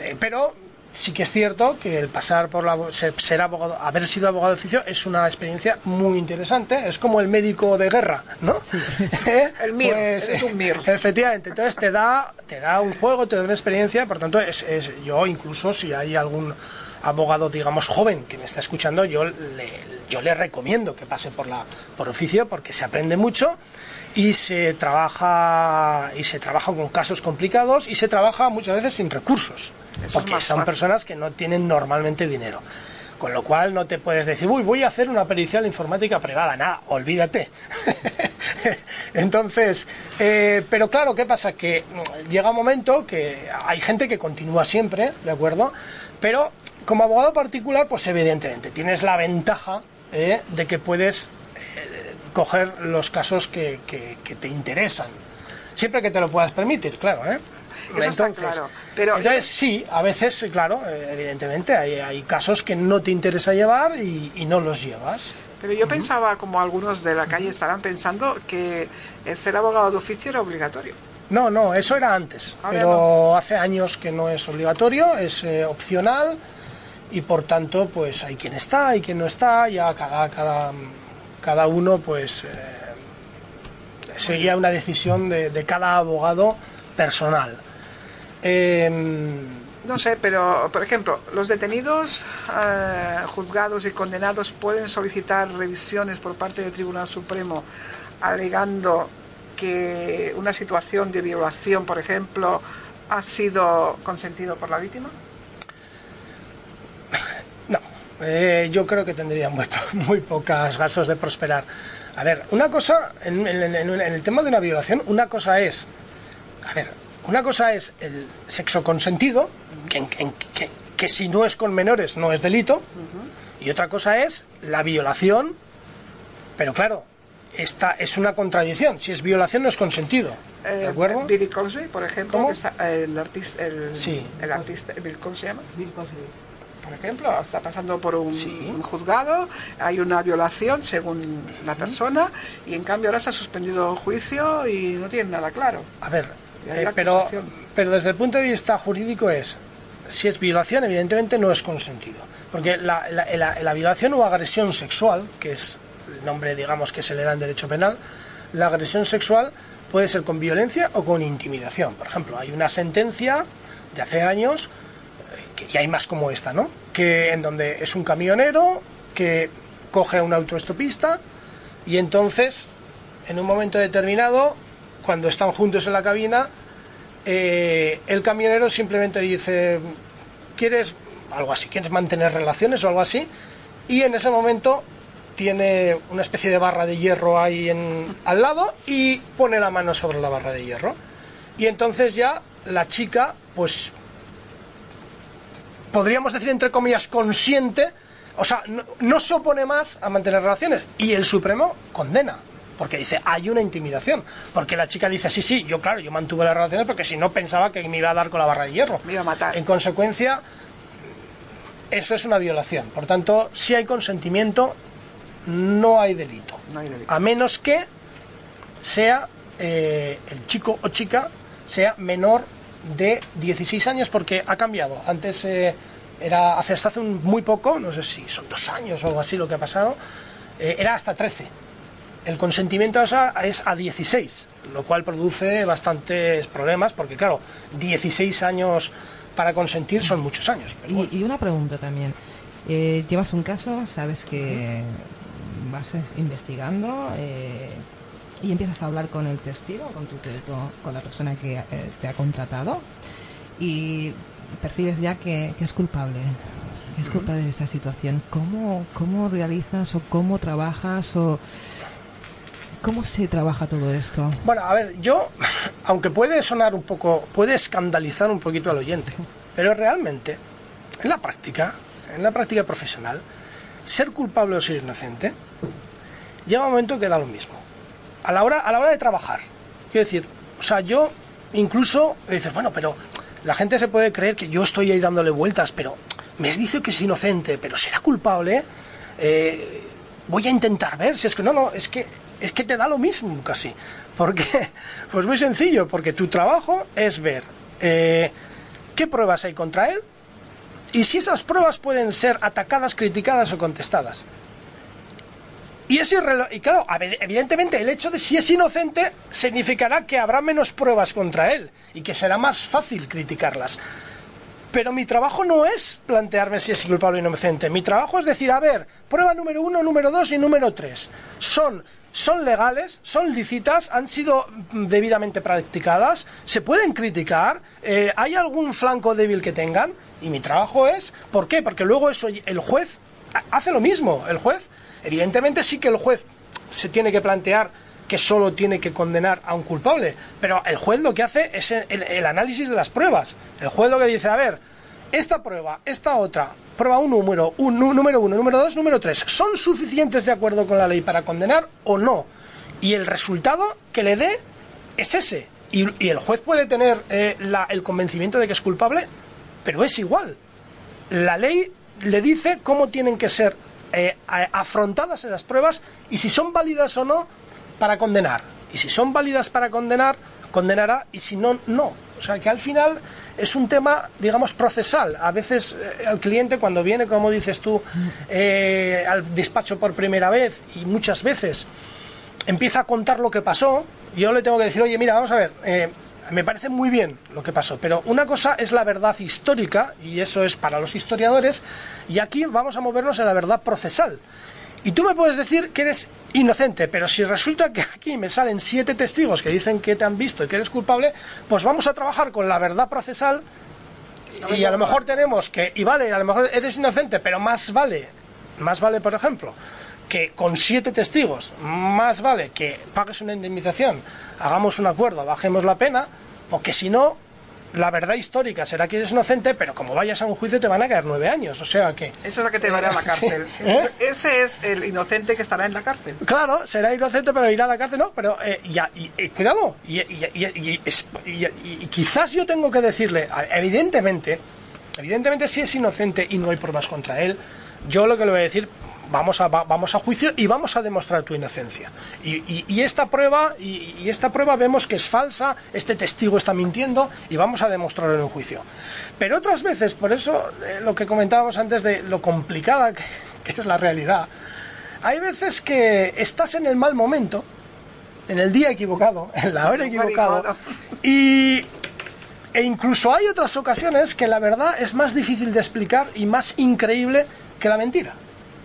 Speaker 2: eh, pero sí que es cierto que el pasar por la ser, abogado, haber sido abogado de oficio es una experiencia muy interesante. Es como el médico de guerra, ¿no? ¿Eh?
Speaker 1: El MIR, eres un MIR.
Speaker 2: Efectivamente, entonces te da, te da un juego, te da una experiencia, por tanto, es, es- yo incluso si hay algún abogado, digamos, joven que me está escuchando, yo le, yo le recomiendo que pase por la por oficio porque se aprende mucho y se trabaja y se trabaja con casos complicados y se trabaja muchas veces sin recursos
Speaker 1: Eso
Speaker 2: porque son personas que no tienen normalmente dinero. Con lo cual no te puedes decir, uy, voy a hacer una pericial informática privada. Nada, olvídate. Entonces, eh, pero claro, ¿qué pasa? Que mm, llega un momento que hay gente que continúa siempre, ¿de acuerdo? Pero como abogado particular, pues evidentemente tienes la ventaja eh, de que puedes eh, coger los casos que, que- que te interesan. Siempre que te lo puedas permitir, claro, ¿eh?
Speaker 1: Eso está claro, pero-
Speaker 2: entonces sí, a veces, claro, evidentemente hay, hay casos que no te interesa llevar y, y no los llevas.
Speaker 1: Pero yo pensaba, como algunos de la calle estarán pensando, que ser abogado de oficio era obligatorio.
Speaker 2: No, no, eso era antes,
Speaker 1: Ahora
Speaker 2: pero hace años que no es obligatorio, es eh, opcional y por tanto, pues hay quien está, hay quien no está, ya cada, cada, cada uno, pues eh, sería una decisión de, de cada abogado personal. Em,
Speaker 1: No sé, pero por ejemplo, los detenidos, eh, juzgados y condenados pueden solicitar revisiones por parte del Tribunal Supremo alegando que una situación de violación, por ejemplo, ha sido consentido por la víctima.
Speaker 2: Eh, yo creo que tendría muy, muy pocas gastos de prosperar. A ver, una cosa, en, en- en- en el tema de una violación, una cosa es, a ver, una cosa es el sexo consentido, que, en- en- que- que si no es con menores no es delito, y otra cosa es la violación, pero claro, esta es una contradicción, si es violación no es consentido, ¿de
Speaker 1: Eh,
Speaker 2: acuerdo?
Speaker 1: Billy Cosby, por ejemplo, que está- el artista, el,
Speaker 2: Sí.
Speaker 1: el artista, Bill- ¿cómo se llama?
Speaker 3: Bill Cosby.
Speaker 1: Por ejemplo, está pasando por un,
Speaker 2: Sí.
Speaker 1: un juzgado, hay una violación según la persona y en cambio ahora se ha suspendido el juicio y no tiene nada claro.
Speaker 2: A ver, eh, pero, pero desde el punto de vista jurídico es, si es violación, evidentemente no es consentido. Porque la, la- la- la violación o agresión sexual, que es el nombre digamos que se le da en derecho penal, la agresión sexual puede ser con violencia o con intimidación. Por ejemplo, hay una sentencia de hace años, que ya hay más como esta, ¿no? Que en donde es un camionero que coge a un autoestopista y entonces, en un momento determinado, cuando están juntos en la cabina, eh, el camionero simplemente dice, ¿quieres algo así? ¿Quieres mantener relaciones o algo así? Y en ese momento tiene una especie de barra de hierro ahí al lado y pone la mano sobre la barra de hierro. Y entonces ya la chica, pues, podríamos decir entre comillas, consiente, o sea, no, no se opone más a mantener relaciones. Y el Supremo condena porque dice, hay una intimidación. Porque la chica dice, sí, sí, yo claro, yo mantuve las relaciones porque si no pensaba que me iba a dar con la barra de hierro.
Speaker 1: Me iba a matar.
Speaker 2: En consecuencia, eso es una violación. Por tanto, si hay consentimiento, no hay delito.
Speaker 1: No hay delito.
Speaker 2: A menos que sea eh, el chico o chica sea menor de 16 años porque ha cambiado. Antes eh, era hace hasta hace un- muy poco, no sé si son dos años o algo así lo que ha pasado, eh, era hasta 13. El consentimiento esa es a 16, lo cual produce bastantes problemas porque claro, 16 años para consentir son muchos años. pero bueno.
Speaker 3: Y, y una pregunta también. Eh, llevas un caso, sabes que vas es- investigando eh, y empiezas a hablar con el testigo, con, tu, con, con la persona que eh, te ha contratado y percibes ya que, que es culpable. que es culpable de esta situación. ¿Cómo, ¿Cómo realizas o cómo trabajas o cómo se trabaja todo esto?
Speaker 2: Bueno, a ver, yo, aunque puede sonar un poco, puede escandalizar un poquito al oyente, pero realmente, en la práctica, en la práctica profesional, ser culpable o ser inocente, llega un momento que da lo mismo. A la hora, a la hora de trabajar, quiero decir, o sea, yo incluso dices, bueno, pero la gente se puede creer que yo estoy ahí dándole vueltas, pero me dice que es inocente, pero será culpable. Eh, voy a intentar ver si es que no, no, es que es que te da lo mismo casi. Porque, pues muy sencillo, porque tu trabajo es ver eh, qué pruebas hay contra él y si esas pruebas pueden ser atacadas, criticadas o contestadas. Y, es y claro, evidentemente el hecho de si es inocente significará que habrá menos pruebas contra él y que será más fácil criticarlas. Pero mi trabajo no es plantearme si es culpable o inocente. Mi trabajo es decir, a ver, prueba número uno, número dos y número tres. Son, son legales, son lícitas, han sido debidamente practicadas, se pueden criticar, eh, hay algún flanco débil que tengan. Y mi trabajo es, ¿por qué? Porque luego eso el juez ha- hace lo mismo. El juez, evidentemente sí que el juez se tiene que plantear que solo tiene que condenar a un culpable. Pero el juez lo que hace es el, análisis de las pruebas. El juez lo que dice, a ver, esta prueba, esta otra, prueba un número, un número uno, número dos, número tres, ¿son suficientes de acuerdo con la ley para condenar o no? Y el resultado que le dé es ese. Y, y el juez puede tener eh, la- el convencimiento de que es culpable, pero es igual la ley le dice cómo tienen que ser eh, afrontadas esas pruebas y si son válidas o no para condenar. Y si son válidas para condenar, condenará y si no, no. O sea que al final es un tema, digamos, procesal. A veces eh, el cliente cuando viene, como dices tú, eh, al despacho por primera vez y muchas veces empieza a contar lo que pasó, yo le tengo que decir, oye, mira, vamos a ver, eh, me parece muy bien lo que pasó, pero una cosa es la verdad histórica, y eso es para los historiadores, y aquí vamos a movernos en la verdad procesal. Y tú me puedes decir que eres inocente, pero si resulta que aquí me salen siete testigos que dicen que te han visto y que eres culpable, pues vamos a trabajar con la verdad procesal y a lo mejor tenemos que, y vale, a lo mejor eres inocente, pero más vale, más vale, por ejemplo, que con siete testigos, más vale que pagues una indemnización, hagamos un acuerdo, bajemos la pena, porque si no, la verdad histórica será que eres inocente, pero como vayas a un juicio te van a caer nueve años, o sea que...
Speaker 1: Eso es lo que te va a la cárcel.
Speaker 2: Sí. ¿Eh?
Speaker 1: Ese es el inocente que estará en la cárcel.
Speaker 2: Claro, será inocente, pero irá a la cárcel, no, pero eh, ya, y, y quizás yo tengo que decirle, evidentemente, evidentemente si es inocente y no hay pruebas contra él, yo lo que le voy a decir, vamos a, va- vamos a juicio y vamos a demostrar tu inocencia. Y, y- y esta prueba, y, y esta prueba vemos que es falsa, este testigo está mintiendo y vamos a demostrarlo en un juicio. Pero otras veces, por eso eh, lo que comentábamos antes de lo complicada que- que es la realidad, hay veces que estás en el mal momento, en el día equivocado, en la hora equivocada, y e incluso hay otras ocasiones que la verdad es más difícil de explicar y más increíble que la mentira.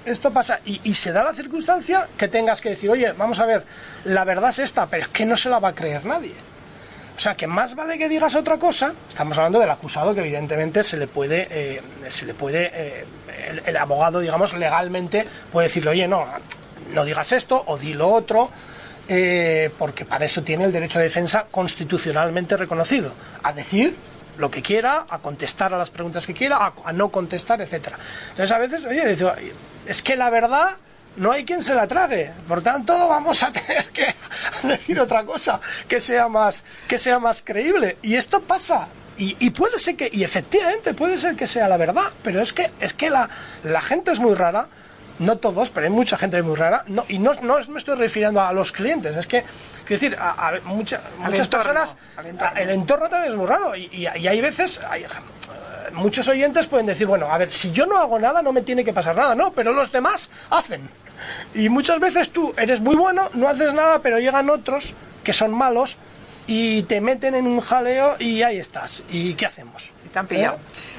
Speaker 2: Esto pasa y, y, se da la circunstancia que tengas que decir, oye, vamos a ver, la verdad es esta, pero es que no se la va a creer nadie. O sea, que más vale que digas otra cosa. Estamos hablando del acusado, que evidentemente se le puede, eh, se le puede, eh, el, abogado, digamos, legalmente puede decirle, oye, no, no digas esto o di lo otro. Eh, porque para eso tiene el derecho de defensa constitucionalmente reconocido, a decir lo que quiera, a contestar a las preguntas que quiera, a, a no contestar, etcétera. Entonces a veces, oye, dice, es que la verdad no hay quien se la trague. Por tanto, vamos a tener que decir otra cosa que sea más, que sea más creíble. Y esto pasa. Y, y, puede ser que, y efectivamente puede ser que sea la verdad, pero es que, es que la, la gente es muy rara, no todos, pero hay mucha gente muy rara, no, y no, no me estoy refiriendo a los clientes, es que, es decir, a, a mucha, muchas
Speaker 1: entorno,
Speaker 2: personas,
Speaker 1: entorno.
Speaker 2: El entorno también es muy raro, y, y, y hay veces, hay, muchos oyentes pueden decir, bueno, a ver, si yo no hago nada no me tiene que pasar nada, no, pero los demás hacen. Y muchas veces tú eres muy bueno, no haces nada, pero llegan otros que son malos y te meten en un jaleo y ahí estás. ¿Y qué hacemos?
Speaker 1: Y te han pillado.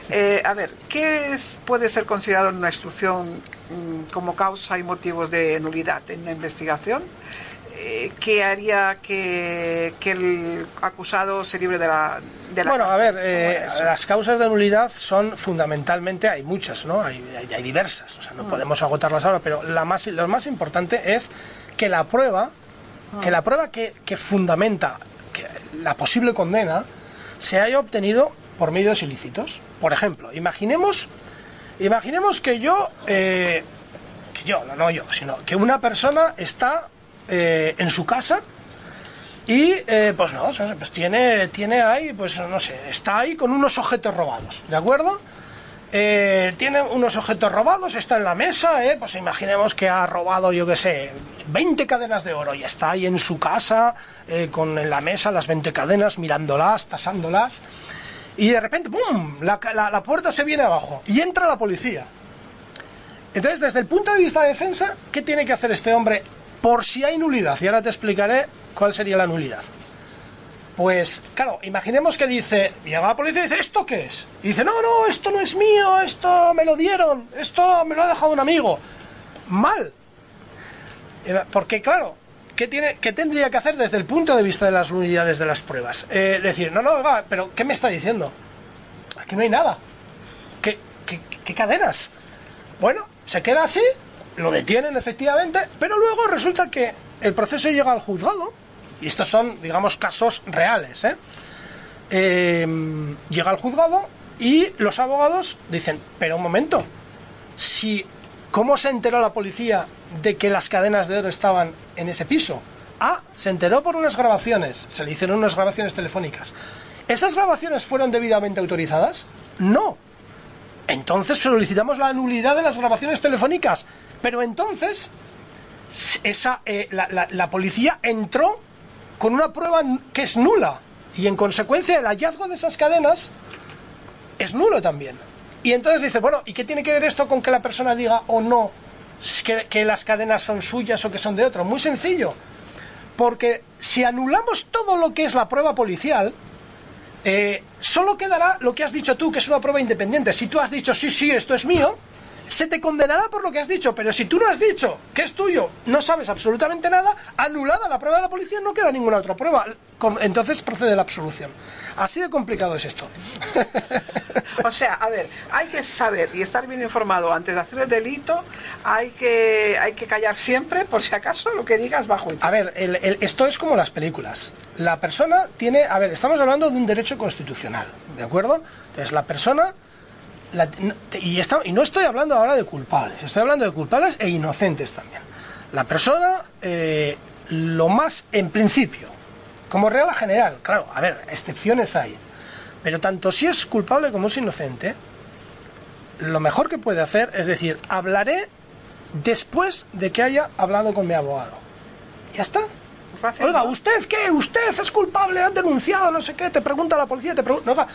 Speaker 1: ¿Eh? Eh, a ver, ¿qué es, puede ser considerado en una instrucción mmm, como causa y motivos de nulidad en una investigación? Eh, ¿Qué haría que, que, el acusado se libre de la... De la
Speaker 2: bueno, a ver, eh, las causas de nulidad son fundamentalmente, hay muchas, ¿no? Hay, hay, hay diversas, o sea, no mm. podemos agotarlas ahora, pero la más, lo más importante es que la prueba, mm. que la prueba que, que fundamenta que la posible condena se haya obtenido por medios ilícitos. Por ejemplo, imaginemos, imaginemos que yo, eh, que yo, no, no yo, sino que una persona está eh, en su casa y eh, pues no, pues tiene, tiene ahí, pues no sé, está ahí con unos objetos robados, ¿de acuerdo? Eh, tiene unos objetos robados, está en la mesa, pues imaginemos que ha robado, yo qué sé, 20 cadenas de oro y está ahí en su casa con en la mesa las 20 cadenas, mirándolas, tasándolas y de repente, ¡pum!, la, la, la puerta se viene abajo y entra la policía. Entonces, desde el punto de vista de defensa, ¿qué tiene que hacer este hombre por si hay nulidad? Y ahora te explicaré cuál sería la nulidad. Pues, claro, imaginemos que dice, llega la policía y dice, ¿esto qué es? Y dice, no, no, esto no es mío, esto me lo dieron, esto me lo ha dejado un amigo. Mal. Porque, claro, ¿qué, tiene, qué tendría que hacer desde el punto de vista de las nulidades de las pruebas? Eh, decir, no, no, oiga, pero ¿qué me está diciendo? Aquí no hay nada. ¿Qué, qué, qué cadenas? Bueno, se queda así, lo detienen efectivamente, pero luego resulta que el proceso llega al juzgado, y estos son, digamos, casos reales, ¿eh? Eh, llega al juzgado y los abogados dicen, pero un momento, si, ¿cómo se enteró la policía de que las cadenas de oro estaban en ese piso? Ah, se enteró por unas grabaciones, se le hicieron unas grabaciones telefónicas. ¿Esas grabaciones fueron debidamente autorizadas? No. Entonces solicitamos la nulidad de las grabaciones telefónicas. Pero entonces, esa, eh, la, la, policía entró con una prueba que es nula. Y en consecuencia el hallazgo de esas cadenas es nulo también. Y entonces dice, bueno, ¿y qué tiene que ver esto con que la persona diga o no que, que las cadenas son suyas o que son de otro? Muy sencillo. Porque si anulamos todo lo que es la prueba policial, eh, solo quedará lo que has dicho tú, que es una prueba independiente. Si tú has dicho, sí, sí, esto es mío, se te condenará por lo que has dicho, pero si tú no has dicho que es tuyo, no sabes absolutamente nada, anulada la prueba de la policía, no queda ninguna otra prueba. Entonces procede la absolución. Así de complicado es esto.
Speaker 1: o sea, a ver, hay que saber y estar bien informado antes de hacer el delito, hay que, hay que callar siempre, por si acaso lo que digas bajo
Speaker 2: A ver, el, el, esto es como las películas. La persona tiene, a ver, estamos hablando de un derecho constitucional, ¿de acuerdo? Entonces la persona la, y, está, y, no estoy hablando ahora de culpables, estoy hablando de culpables e inocentes también. La persona, eh, lo más en principio, como regla general, claro, a ver, excepciones hay, pero tanto si es culpable como es inocente, lo mejor que puede hacer es decir, hablaré después de que haya hablado con mi abogado. Ya está. Fácil, Oiga, ¿no? ¿usted qué? ¿Usted es culpable? ¿Ha denunciado? No sé qué. Te pregunta la policía, te pregunta...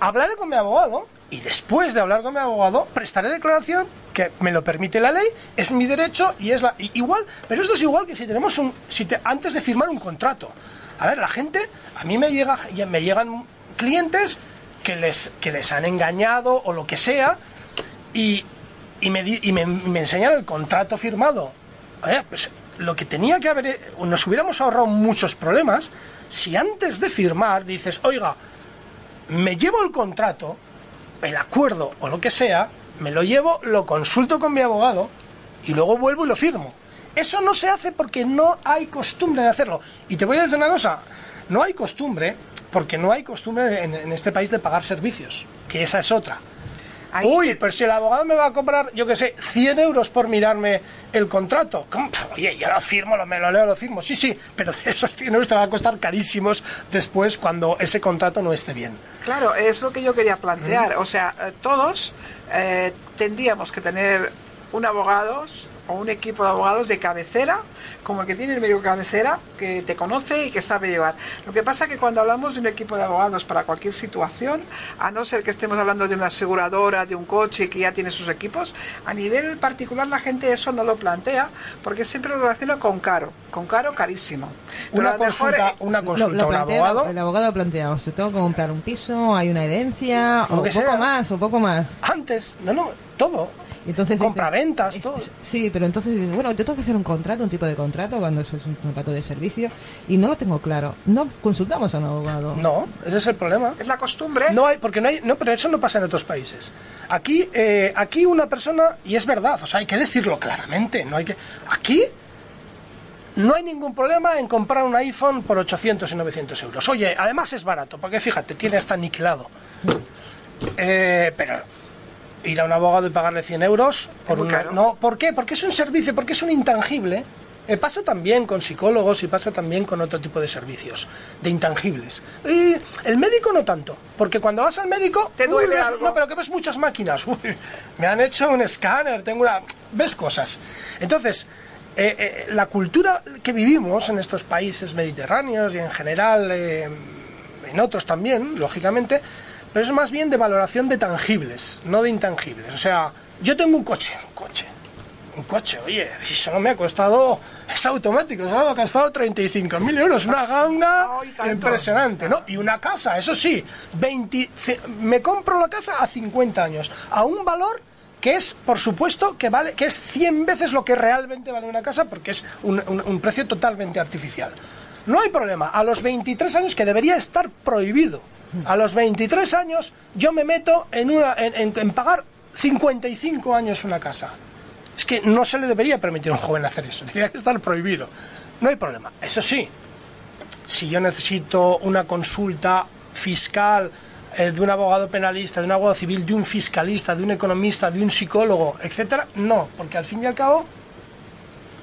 Speaker 2: Hablaré con mi abogado y después de hablar con mi abogado prestaré declaración que me lo permite la ley, es mi derecho y es la igual, pero esto es igual que si tenemos un si te- antes de firmar un contrato. A ver, la gente, a mí me llega me llegan clientes que les que les han engañado o lo que sea y, y, me, y me, me enseñan el contrato firmado. Oye, pues lo que tenía que haber, nos hubiéramos ahorrado muchos problemas si antes de firmar dices, oiga, me llevo el contrato, el acuerdo o lo que sea, me lo llevo, lo consulto con mi abogado y luego vuelvo y lo firmo. Eso no se hace porque no hay costumbre de hacerlo. Y te voy a decir una cosa, no hay costumbre porque no hay costumbre en, este país de pagar servicios, que esa es otra.
Speaker 1: Ahí-
Speaker 2: Uy, pero si el abogado me va a cobrar, yo qué sé, 100 euros por mirarme el contrato. ¿Cómo? Oye, yo lo firmo, lo, me lo leo, lo firmo. Sí, sí, pero esos 100 euros te van a costar carísimos después cuando ese contrato no esté bien.
Speaker 1: Claro, es lo que yo quería plantear. O sea, eh, todos eh, tendríamos que tener un abogado o un equipo de abogados de cabecera, como el que tiene el médico cabecera, que te conoce y que sabe llevar. Lo que pasa que cuando hablamos de un equipo de abogados para cualquier situación, a no ser que estemos hablando de una aseguradora, de un coche que ya tiene sus equipos, a nivel particular la gente eso no lo plantea, porque siempre lo relaciona con caro, con caro carísimo. Pero
Speaker 2: Una
Speaker 1: mejor,
Speaker 2: consulta,
Speaker 1: eh,
Speaker 2: una consulta
Speaker 3: lo
Speaker 2: un abogado.
Speaker 3: El abogado plantea, usted tengo que comprar un piso, hay una herencia, o
Speaker 2: que
Speaker 3: poco
Speaker 2: sea.
Speaker 3: más, o poco más.
Speaker 2: Antes, no, no, todo.
Speaker 3: Entonces
Speaker 2: Compraventas, todo.
Speaker 3: es- Sí, pero entonces dice, bueno, yo tengo que hacer un contrato, un tipo de contrato, cuando eso es un contrato de servicio, y no lo tengo claro. No consultamos a un abogado.
Speaker 2: No, ese es el problema.
Speaker 1: es la costumbre.
Speaker 2: No hay, porque no hay, no, pero eso no pasa en otros países. Aquí, eh, aquí una persona, y es verdad, o sea, hay que decirlo claramente, no hay que, aquí no hay ningún problema en comprar un iPhone por 800 y 900 euros. Oye, además es barato, porque fíjate, tiene hasta aniquilado. Eh, pero ir a un abogado y pagarle 100 euros por una-
Speaker 1: caro.
Speaker 2: no, ¿por qué? Porque es un servicio, porque es un intangible. Eh, pasa también con psicólogos y pasa también con otro tipo de servicios, de intangibles. Y el médico no tanto, porque cuando vas al médico...
Speaker 1: ¿Te duele
Speaker 2: ves-
Speaker 1: algo?
Speaker 2: No, pero que ves muchas máquinas. Uy, me han hecho un escáner, tengo una... Ves cosas. Entonces, eh, eh, la cultura que vivimos en estos países mediterráneos y en general en otros también, lógicamente, pero es más bien de valoración de tangibles, no de intangibles. O sea, yo tengo un coche, un coche, un coche, oye, y solo me ha costado, es automático, solo me ha costado 35.000 euros, una ganga impresionante, ¿no? Y una casa, eso sí, 20, ce- me compro la casa a 50 años, a un valor que es, por supuesto, que vale, que es 100 veces lo que realmente vale una casa, porque es un, un- un precio totalmente artificial. No hay problema, a los 23 años, que debería estar prohibido, a los 23 años yo me meto en, una, en, en- en pagar 55 años una casa. Es que no se le debería permitir a un joven hacer eso, debería estar prohibido. No hay problema. Eso sí, si yo necesito una consulta fiscal eh, de un abogado penalista, de un abogado civil, de un fiscalista, de un economista, de un psicólogo, etcétera, no, porque al fin y al cabo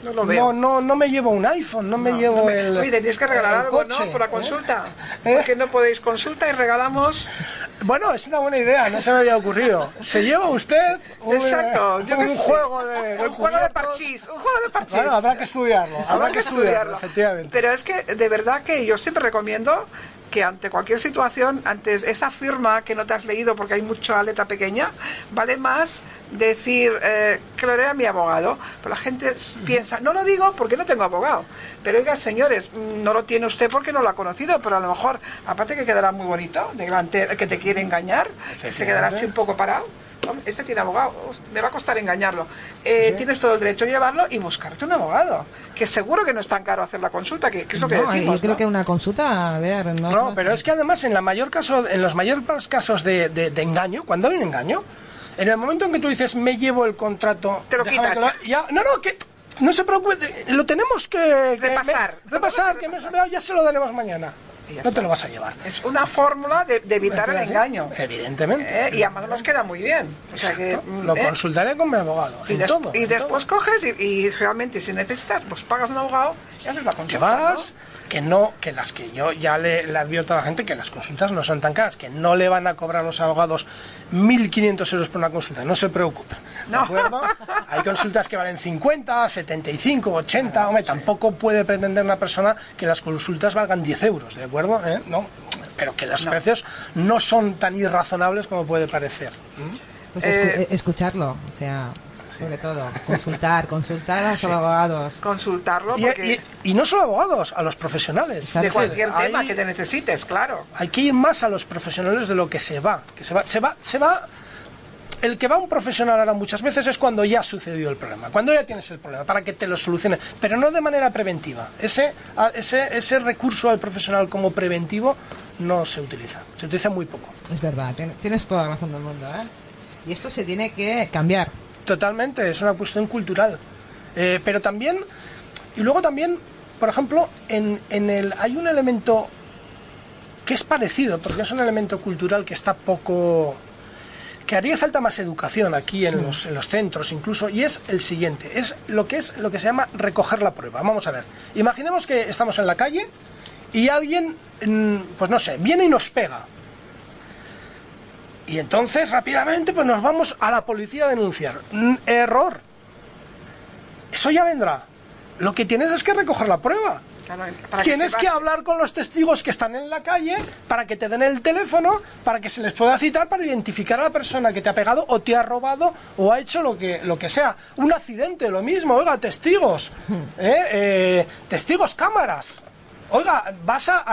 Speaker 1: No lo veo.
Speaker 2: no, no, no me llevo un iPhone, no me llevo el.
Speaker 1: Oye, tenéis que regalar algo,
Speaker 2: coche,
Speaker 1: ¿no? Por la
Speaker 2: ¿eh?
Speaker 1: consulta.
Speaker 2: ¿Eh?
Speaker 1: Porque no podéis consulta y regalamos.
Speaker 2: Bueno, es una buena idea, no se me había ocurrido. ¿Se lleva usted un,
Speaker 1: Exacto,
Speaker 2: eh,
Speaker 1: yo
Speaker 2: un
Speaker 1: sé.
Speaker 2: juego de, de
Speaker 1: un juego de parchís. Un juego de parchís.
Speaker 2: Bueno, habrá que estudiarlo, habrá, que estudiarlo, efectivamente.
Speaker 1: Pero es que de verdad que yo siempre recomiendo que ante cualquier situación, antes esa firma que no te has leído porque hay mucha letra pequeña, vale más decir eh, que lo lea mi abogado. Pero la gente piensa, no lo digo porque no tengo abogado. Pero oiga, señores, mm, no lo tiene usted porque no lo ha conocido, pero a lo mejor, aparte que quedará muy bonito, delante el que te quiere engañar, que se quedará así un poco parado. Ese tiene abogado, me va a costar engañarlo. Eh, Tienes todo el derecho a llevarlo y buscarte un abogado, que seguro que no es tan caro hacer la consulta, que, que es lo que
Speaker 3: No,
Speaker 1: decimos.
Speaker 3: yo creo
Speaker 1: ¿no?
Speaker 3: que una consulta, a ver, no.
Speaker 2: No, pero es que además en la mayor caso, en los mayores casos de, de- de engaño, cuando hay un engaño, en el momento en que tú dices me llevo el contrato,
Speaker 1: Te lo quitan.
Speaker 2: que lo- ya, no, no, que no se preocupe, lo tenemos que, que
Speaker 1: Repasar.
Speaker 2: me- repasar, que me ya se lo daremos mañana. No te lo vas a llevar.
Speaker 1: Es una fórmula de, de evitar el engaño.
Speaker 2: Evidentemente.
Speaker 1: Eh, y además nos queda muy bien. O sea que, mm,
Speaker 2: Lo
Speaker 1: eh,
Speaker 2: consultaré con mi abogado.
Speaker 1: y,
Speaker 2: en
Speaker 1: des-
Speaker 2: todo,
Speaker 1: y
Speaker 2: en
Speaker 1: después
Speaker 2: todo.
Speaker 1: coges y, y realmente si necesitas, pues pagas un abogado y haces la
Speaker 2: que
Speaker 1: consulta.
Speaker 2: vas,
Speaker 1: ¿no?
Speaker 2: que no, que las que yo ya le, le advierto a la gente que las consultas no son tan caras, que no le van a cobrar los abogados 1.500 euros por una consulta, no se preocupe. ¿De
Speaker 1: No.
Speaker 2: acuerdo? Hay consultas que valen 50, 75, 80, hombre, tampoco puede pretender una persona que las consultas valgan 10 euros, ¿de acuerdo? ¿Eh? No, pero que los
Speaker 1: No.
Speaker 2: precios no son tan irrazonables como puede parecer.
Speaker 3: Pues
Speaker 1: Eh,
Speaker 3: escu- eh, escucharlo, o sea, sobre todo, consultar, consultar a los abogados.
Speaker 1: Consultarlo
Speaker 2: Y,
Speaker 1: porque
Speaker 2: y- y no solo abogados, a los profesionales.
Speaker 3: Exacto.
Speaker 1: de cualquier tema
Speaker 2: hay-
Speaker 1: que te necesites, claro.
Speaker 2: hay que ir más a los profesionales de lo que se va. Que se va, se va, se va. El que va a un profesional ahora muchas veces es cuando ya ha sucedido el problema, cuando ya tienes el problema, para que te lo solucione, pero no de manera preventiva. Ese, a- ese, ese recurso al profesional como preventivo no se utiliza, se utiliza muy poco.
Speaker 3: Es verdad, tien- tienes toda la razón del mundo, ¿eh? Y esto se tiene que cambiar.
Speaker 2: Totalmente, es una cuestión cultural. Eh, pero también, y luego también, por ejemplo, en, en el, hay un elemento que es parecido, porque es un elemento cultural que está poco que haría falta más educación aquí en los, en los centros incluso, y es el siguiente, es lo que es lo que se llama recoger la prueba. Vamos a ver, imaginemos que estamos en la calle y alguien, mm, pues no sé, viene y nos pega. Y entonces rápidamente pues nos vamos a la policía a denunciar. Mm, error. Eso ya vendrá. Lo que tienes es que recoger la prueba.
Speaker 1: Claro, para que
Speaker 2: Tienes que, hablar con los testigos que están en la calle para que te den el teléfono, para que se les pueda citar para identificar a la persona que te ha pegado o te ha robado o ha hecho lo que, lo que sea. Un accidente, lo mismo, oiga, testigos. ¿eh? Eh, testigos, cámaras. Oiga, vas a,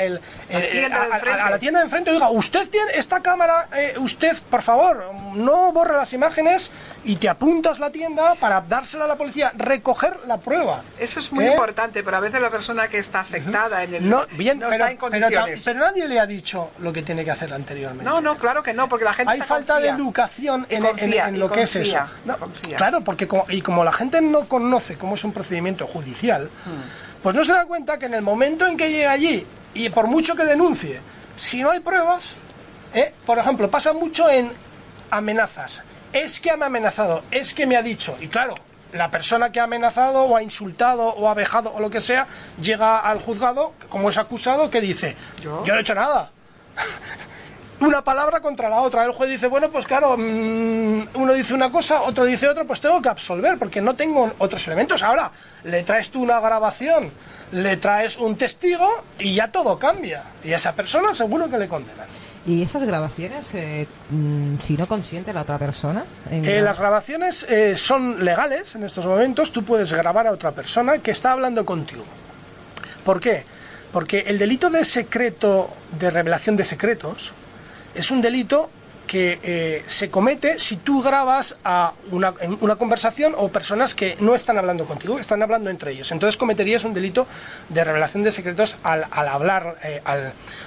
Speaker 2: el- eh,
Speaker 1: tienda de
Speaker 2: a- la tienda de enfrente, oiga, usted tiene esta cámara, eh, usted, por favor, no borre las imágenes y te apuntas la tienda para dársela a la policía, recoger la prueba.
Speaker 1: Eso es muy
Speaker 2: ¿Eh?
Speaker 1: importante, pero a veces la persona que está afectada en el
Speaker 2: No, bien,
Speaker 1: no
Speaker 2: pero,
Speaker 1: está en condiciones.
Speaker 2: pero nadie le ha dicho lo que tiene que hacer anteriormente.
Speaker 1: no, no, claro que no, porque la gente
Speaker 2: Hay falta
Speaker 1: confía.
Speaker 2: de educación en,
Speaker 1: confía,
Speaker 2: en- en
Speaker 1: y
Speaker 2: lo que es eso. No, claro, porque como, y como la gente no conoce cómo es un procedimiento judicial,
Speaker 1: Hmm.
Speaker 2: Pues no se da cuenta que en el momento en que llega allí, y por mucho que denuncie, si no hay pruebas, ¿eh? por ejemplo, pasa mucho en amenazas. Es que me ha amenazado, es que me ha dicho. Y claro, la persona que ha amenazado o ha insultado o ha vejado o lo que sea, llega al juzgado, como es acusado, que dice,
Speaker 1: ¿Yo?
Speaker 2: yo no he hecho nada una palabra contra la otra. El juez dice, bueno, pues claro, mm, uno dice una cosa, otro dice otra, pues tengo que absolver porque no tengo otros elementos. Ahora, le traes tú una grabación, le traes un testigo y ya todo cambia. Y a esa persona seguro que le condenan.
Speaker 3: ¿Y esas grabaciones, eh, mm, si no consiente la otra persona? en
Speaker 2: Eh, las grabaciones eh, son legales en estos momentos. Tú puedes grabar a otra persona que está hablando contigo. ¿Por qué? Porque el delito de secreto, de revelación de secretos, es un delito que eh, se comete si tú grabas a una, conversación o personas que no están hablando contigo, están hablando entre ellos. Entonces cometerías un delito de revelación de secretos al, hablar eh,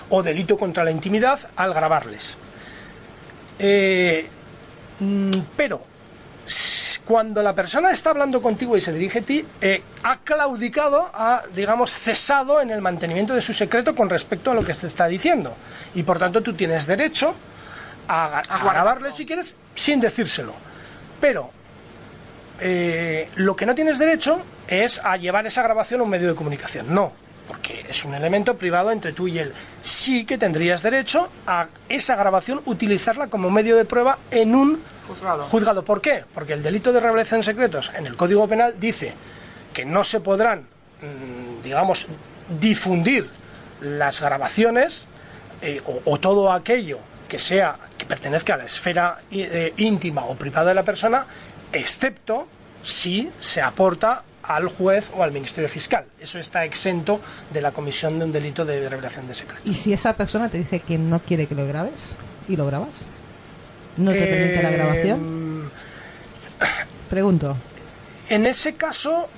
Speaker 2: o delito contra la intimidad al grabarles. Eh, mm, pero cuando la persona está hablando contigo y se dirige a ti, eh, ha claudicado, ha, digamos, cesado en el mantenimiento de su secreto con respecto a lo que te está diciendo. Y por tanto tú tienes derecho a, grabarle si quieres sin decírselo. Pero eh, lo que no tienes derecho es a llevar esa grabación a un medio de comunicación. No, porque es un elemento privado entre tú y él. Sí que tendrías derecho a esa grabación utilizarla como medio de prueba en un
Speaker 1: Juzgado.
Speaker 2: juzgado. ¿Por qué? Porque el delito de revelación de secretos en el Código Penal dice que no se podrán, mm, digamos, difundir las grabaciones eh, o, o todo aquello que sea que pertenezca a la esfera eh, íntima o privada de la persona, excepto si se aporta al juez o al Ministerio Fiscal. Eso está exento de la comisión de un delito de revelación de secretos.
Speaker 3: ¿Y si esa persona te dice que no quiere que lo grabes y lo grabas? ¿No te permite la
Speaker 2: Eh,
Speaker 3: grabación? Pregunto.
Speaker 2: En ese caso,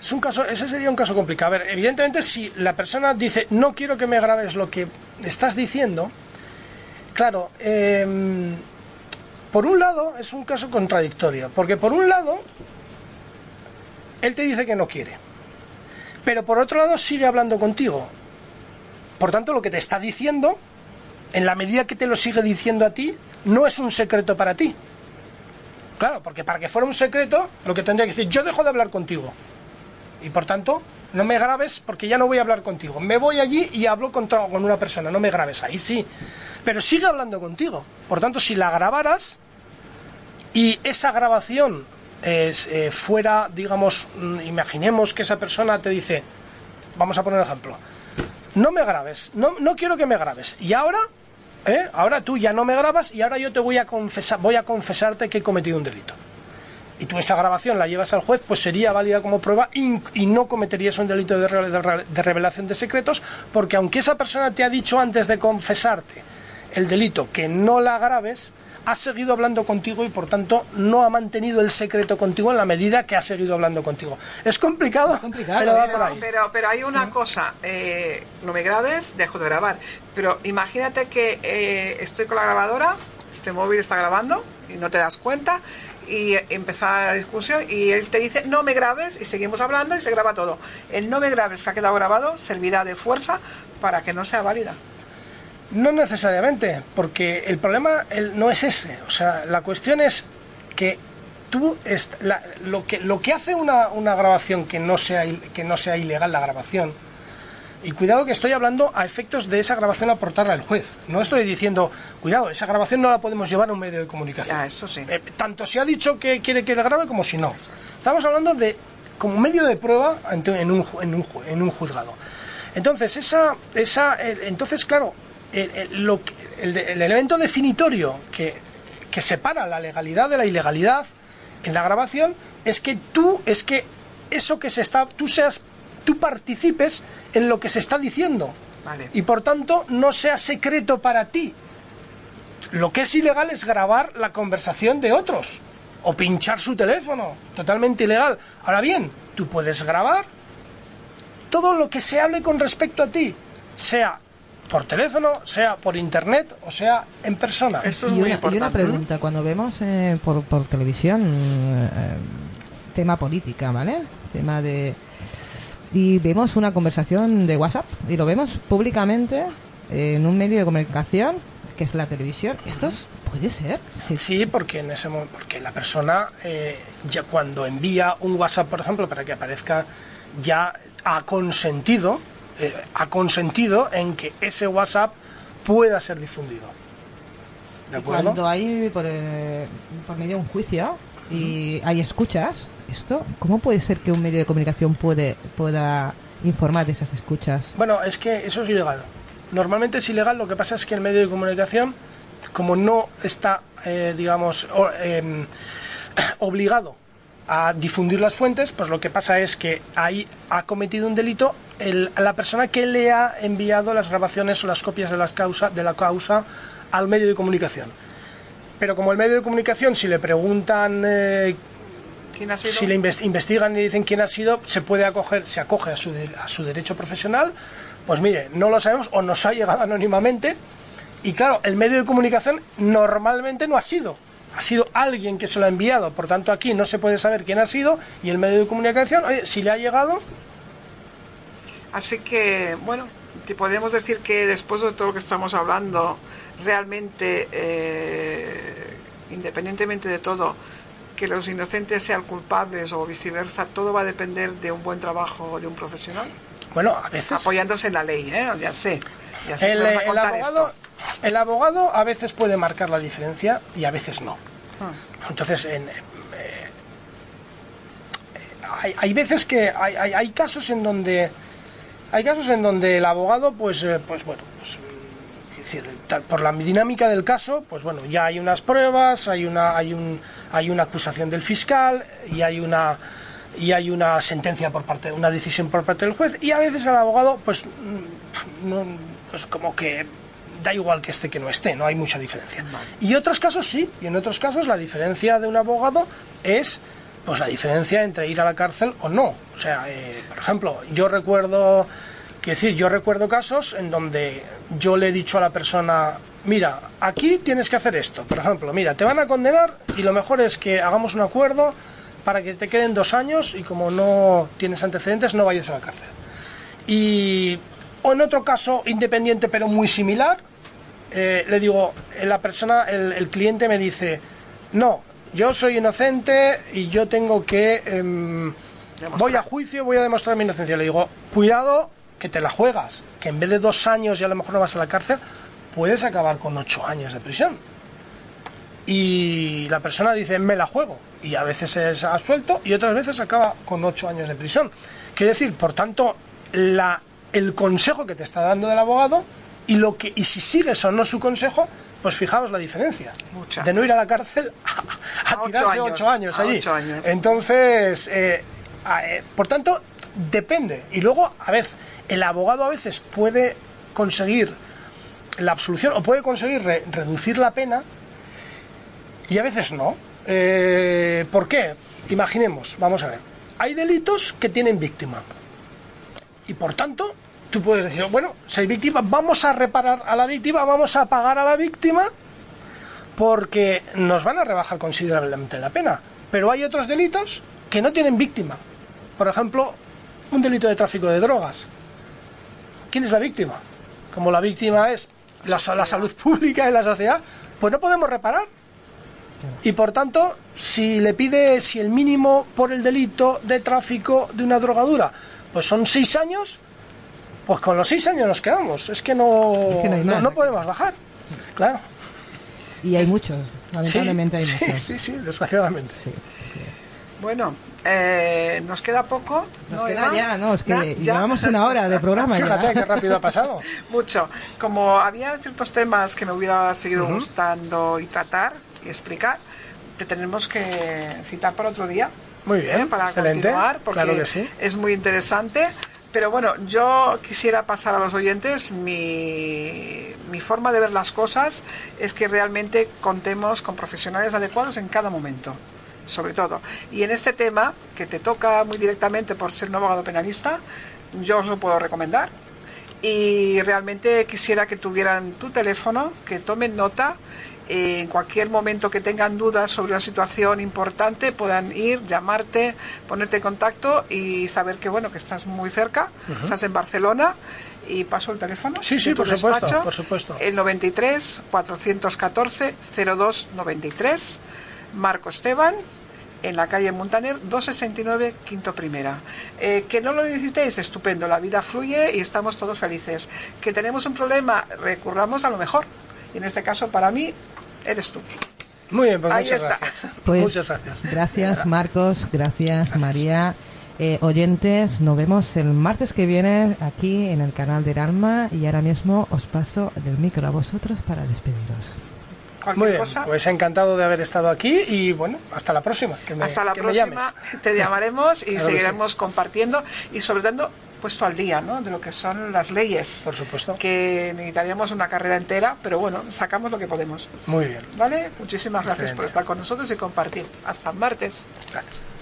Speaker 2: es un caso, ese sería un caso complicado. A ver, evidentemente, si la persona dice no quiero que me grabes lo que estás diciendo, claro, em, por un lado es un caso contradictorio, porque por un lado él te dice que no quiere, pero por otro lado sigue hablando contigo. Por tanto, lo que te está diciendo, en la medida que te lo sigue diciendo a ti, no es un secreto para ti. Claro, porque para que fuera un secreto, lo que tendría que decir, yo dejo de hablar contigo. Y por tanto, no me grabes porque ya no voy a hablar contigo. Me voy allí y hablo con, con una persona, no me grabes ahí, sí. Pero sigue hablando contigo. Por tanto, si la grabaras y esa grabación eh, fuera, digamos, mm, imaginemos que esa persona te dice, vamos a poner ejemplo, no me grabes, no, no quiero que me grabes. Y ahora, ¿eh? ahora tú ya no me grabas y ahora yo te voy a confesar, voy a confesarte que he cometido un delito. Y tú esa grabación la llevas al juez, pues sería válida como prueba y, no cometerías un delito de, de revelación de secretos, porque aunque esa persona te ha dicho antes de confesarte el delito que no la grabes, ha seguido hablando contigo y por tanto no ha mantenido el secreto contigo en la medida que ha seguido hablando contigo. Es complicado,
Speaker 3: complicado,
Speaker 2: pero va
Speaker 3: ¿eh?
Speaker 2: por ahí.
Speaker 1: Pero, pero hay una cosa, eh, no me grabes, dejo de grabar. Pero imagínate que eh, estoy con la grabadora, este móvil está grabando y no te das cuenta y empezar la discusión y él te dice no me grabes y seguimos hablando y se graba todo. El no me grabes que ha quedado grabado servirá de fuerza para que no sea válida.
Speaker 2: No necesariamente, porque el problema el- no es ese. O sea, la cuestión es que tú est- la- lo que lo que hace una, una grabación que no sea que no sea ilegal la grabación. Y cuidado que estoy hablando a efectos de esa grabación aportarla al juez. No estoy diciendo, cuidado, esa grabación no la podemos llevar a un medio de comunicación.
Speaker 1: Ya, esto sí.
Speaker 2: Eh, tanto si ha dicho que quiere que le grabe como si no. Estamos hablando de como medio de prueba en un, en un, en un juzgado. Entonces, esa, esa, el- entonces claro, el, el- lo que- el de- el elemento definitorio que, que separa la legalidad de la ilegalidad en la grabación es que tú, es que eso que se está, tú seas, tú participes en lo que se está diciendo.
Speaker 1: Vale.
Speaker 2: Y por tanto no sea secreto para ti. Lo que es ilegal es grabar la conversación de otros o pinchar su teléfono, totalmente ilegal. Ahora bien, tú puedes grabar todo lo que se hable con respecto a ti, sea por teléfono, sea por internet o sea en persona.
Speaker 1: Eso es
Speaker 3: y,
Speaker 1: muy
Speaker 3: una, y una pregunta, cuando vemos eh, por, por televisión eh, tema política, ¿vale? Tema de... Y vemos una conversación de WhatsApp y lo vemos públicamente en un medio de comunicación que es la televisión. ¿Esto es- puede ser? Sí.
Speaker 2: Sí, porque en ese mo- porque la persona eh, ya cuando envía un WhatsApp, por ejemplo, para que aparezca, ya ha consentido, eh, ha consentido en que ese WhatsApp pueda ser difundido. ¿De acuerdo?
Speaker 3: Cuando hay por, eh, por medio de un juicio y hay escuchas, esto, ¿cómo puede ser que un medio de comunicación puede pueda informar de esas escuchas?
Speaker 2: Bueno, es que eso es ilegal. Normalmente es ilegal, lo que pasa es que el medio de comunicación, como no está, eh, digamos, o- em, obligado a difundir las fuentes, pues lo que pasa es que ahí ha cometido un delito el- la persona que le ha enviado las grabaciones o las copias de, las causa, de la causa al medio de comunicación. Pero como el medio de comunicación, si le preguntan eh,
Speaker 1: ¿Quién ha sido?
Speaker 2: si le inves- investigan y dicen quién ha sido, se puede acoger, se acoge a su, a su derecho profesional. Pues mire, no lo sabemos o nos ha llegado anónimamente. Y claro, el medio de comunicación normalmente no ha sido. Ha sido alguien que se lo ha enviado. Por tanto, aquí no se puede saber quién ha sido. Y el medio de comunicación, oye, si le ha llegado,
Speaker 1: Así que, bueno, te podemos decir que después de todo lo que estamos hablando, realmente, eh, independientemente de todo, que los inocentes sean culpables o viceversa, todo va a depender de un buen trabajo de un profesional,
Speaker 2: bueno, a veces.
Speaker 1: apoyándose en la ley, ¿eh? Ya sé. Ya sé
Speaker 2: El,
Speaker 1: contar
Speaker 2: abogado,
Speaker 1: esto.
Speaker 2: el abogado a veces puede marcar la diferencia y a veces no.
Speaker 1: Ah.
Speaker 2: Entonces, en, eh, eh, hay, hay veces que hay, hay- hay casos en donde hay casos en donde el abogado, pues, eh, pues bueno, pues, es decir, por la dinámica del caso, pues bueno, ya hay unas pruebas, hay una, hay un, hay una acusación del fiscal y hay una y hay una sentencia por parte, una decisión por parte del juez. Y a veces el abogado, pues, mm, no, pues como que da igual que esté que no esté, no hay mucha diferencia. Y otros casos sí, y en otros casos la diferencia de un abogado es pues la diferencia entre ir a la cárcel o no. O sea, eh, por ejemplo, yo recuerdo, quiero decir, yo recuerdo casos en donde yo le he dicho a la persona, mira, aquí tienes que hacer esto. Por ejemplo, mira, te van a condenar y lo mejor es que hagamos un acuerdo para que te queden dos años y como no tienes antecedentes no vayas a la cárcel. Y o en otro caso independiente pero muy similar, eh, le digo, la persona, el cliente me dice, no, yo soy inocente y yo tengo que, em, voy a juicio, voy a demostrar mi inocencia. Le digo, cuidado que te la juegas, que en vez de dos años y a lo mejor no vas a la cárcel, puedes acabar con ocho años de prisión. Y la persona dice, me la juego. Y a veces es absuelto y otras veces acaba con ocho años de prisión. Quiere decir, por tanto, la el consejo que te está dando el abogado y lo que y si sigues o no su consejo, pues fijaos la diferencia.
Speaker 1: Mucha.
Speaker 2: De no ir a la cárcel a, a
Speaker 1: A ocho
Speaker 2: tirarse
Speaker 1: años,
Speaker 2: ocho años allí.
Speaker 1: años.
Speaker 2: Entonces, eh, eh, por tanto, depende. Y luego, a ver, el abogado a veces puede conseguir la absolución o puede conseguir re- reducir la pena y a veces no. Eh, ¿Por qué? Imaginemos, vamos a ver. Hay delitos que tienen víctima. Y por tanto, tú puedes decir, bueno, si hay víctima, vamos a reparar a la víctima, vamos a pagar a la víctima porque nos van a rebajar considerablemente la pena. Pero hay otros delitos que no tienen víctima. Por ejemplo, un delito de tráfico de drogas. ¿Quién es la víctima? Como la víctima es la, la salud pública y la sociedad, pues no podemos reparar. Y por tanto, si le pide, si el mínimo por el delito de tráfico de una drogadura, pues son seis años, pues con los seis años nos quedamos. Es que no,
Speaker 3: Es que no
Speaker 2: podemos bajar. Claro.
Speaker 3: Y hay muchos, lamentablemente
Speaker 2: sí,
Speaker 3: hay
Speaker 2: sí,
Speaker 3: muchos.
Speaker 2: sí, sí, desgraciadamente.
Speaker 3: Sí.
Speaker 1: Bueno, eh, nos queda poco.
Speaker 3: Nos
Speaker 1: ¿no,
Speaker 3: queda
Speaker 1: Eva?
Speaker 3: ya, no, es que
Speaker 1: Ya, ya.
Speaker 3: llevamos una hora de programa
Speaker 2: Fíjate
Speaker 3: ya.
Speaker 2: qué rápido ha pasado.
Speaker 1: Mucho. Como había ciertos temas que me hubiera seguido gustando y tratar y explicar, te tenemos que citar para otro día.
Speaker 2: Muy bien,
Speaker 1: ¿eh? para
Speaker 2: excelente.
Speaker 1: continuar, porque
Speaker 2: Claro que sí.
Speaker 1: es muy interesante. Pero bueno, yo quisiera pasar a los oyentes mi, mi forma de ver las cosas es que realmente contemos con profesionales adecuados en cada momento, sobre todo. Y en este tema, que te toca muy directamente por ser un abogado penalista, yo os lo puedo recomendar. Y realmente quisiera que tuvieran tu teléfono, que tomen nota eh, en cualquier momento que tengan dudas sobre una situación importante puedan ir, llamarte, ponerte en contacto y saber que bueno que estás muy cerca, estás en Barcelona y paso el teléfono.
Speaker 2: Sí, sí, por supuesto,
Speaker 1: despacho,
Speaker 2: por supuesto.
Speaker 1: El 93 414 02 93 Marco Esteban en la calle Montaner 269 Quinto Primera. Eh, que no lo necesitéis, estupendo, la vida fluye y estamos todos felices. Que tenemos un problema, recurramos a lo mejor. Y en este caso, para mí, eres tú.
Speaker 2: Muy bien, pues
Speaker 1: Ahí
Speaker 2: muchas
Speaker 1: está.
Speaker 2: gracias.
Speaker 3: Pues,
Speaker 2: muchas gracias.
Speaker 3: Gracias, Marcos. Gracias, María. Eh, oyentes, nos vemos el martes que viene aquí en el canal del Alma y ahora mismo os paso del micro a vosotros para despediros.
Speaker 2: Muy bien,
Speaker 1: cosa.
Speaker 2: pues encantado de haber estado aquí y bueno, hasta la próxima. Que me,
Speaker 1: Hasta la
Speaker 2: que me
Speaker 1: próxima,
Speaker 2: llames.
Speaker 1: te llamaremos y
Speaker 2: Claro
Speaker 1: seguiremos compartiendo y sobre todo puesto al día ¿no? de lo que son las leyes.
Speaker 2: Por supuesto.
Speaker 1: Que necesitaríamos una carrera entera, pero bueno, sacamos lo que podemos.
Speaker 2: Muy bien,
Speaker 1: ¿Vale? Muchísimas gracias por estar con nosotros y compartir. Hasta martes.
Speaker 2: gracias.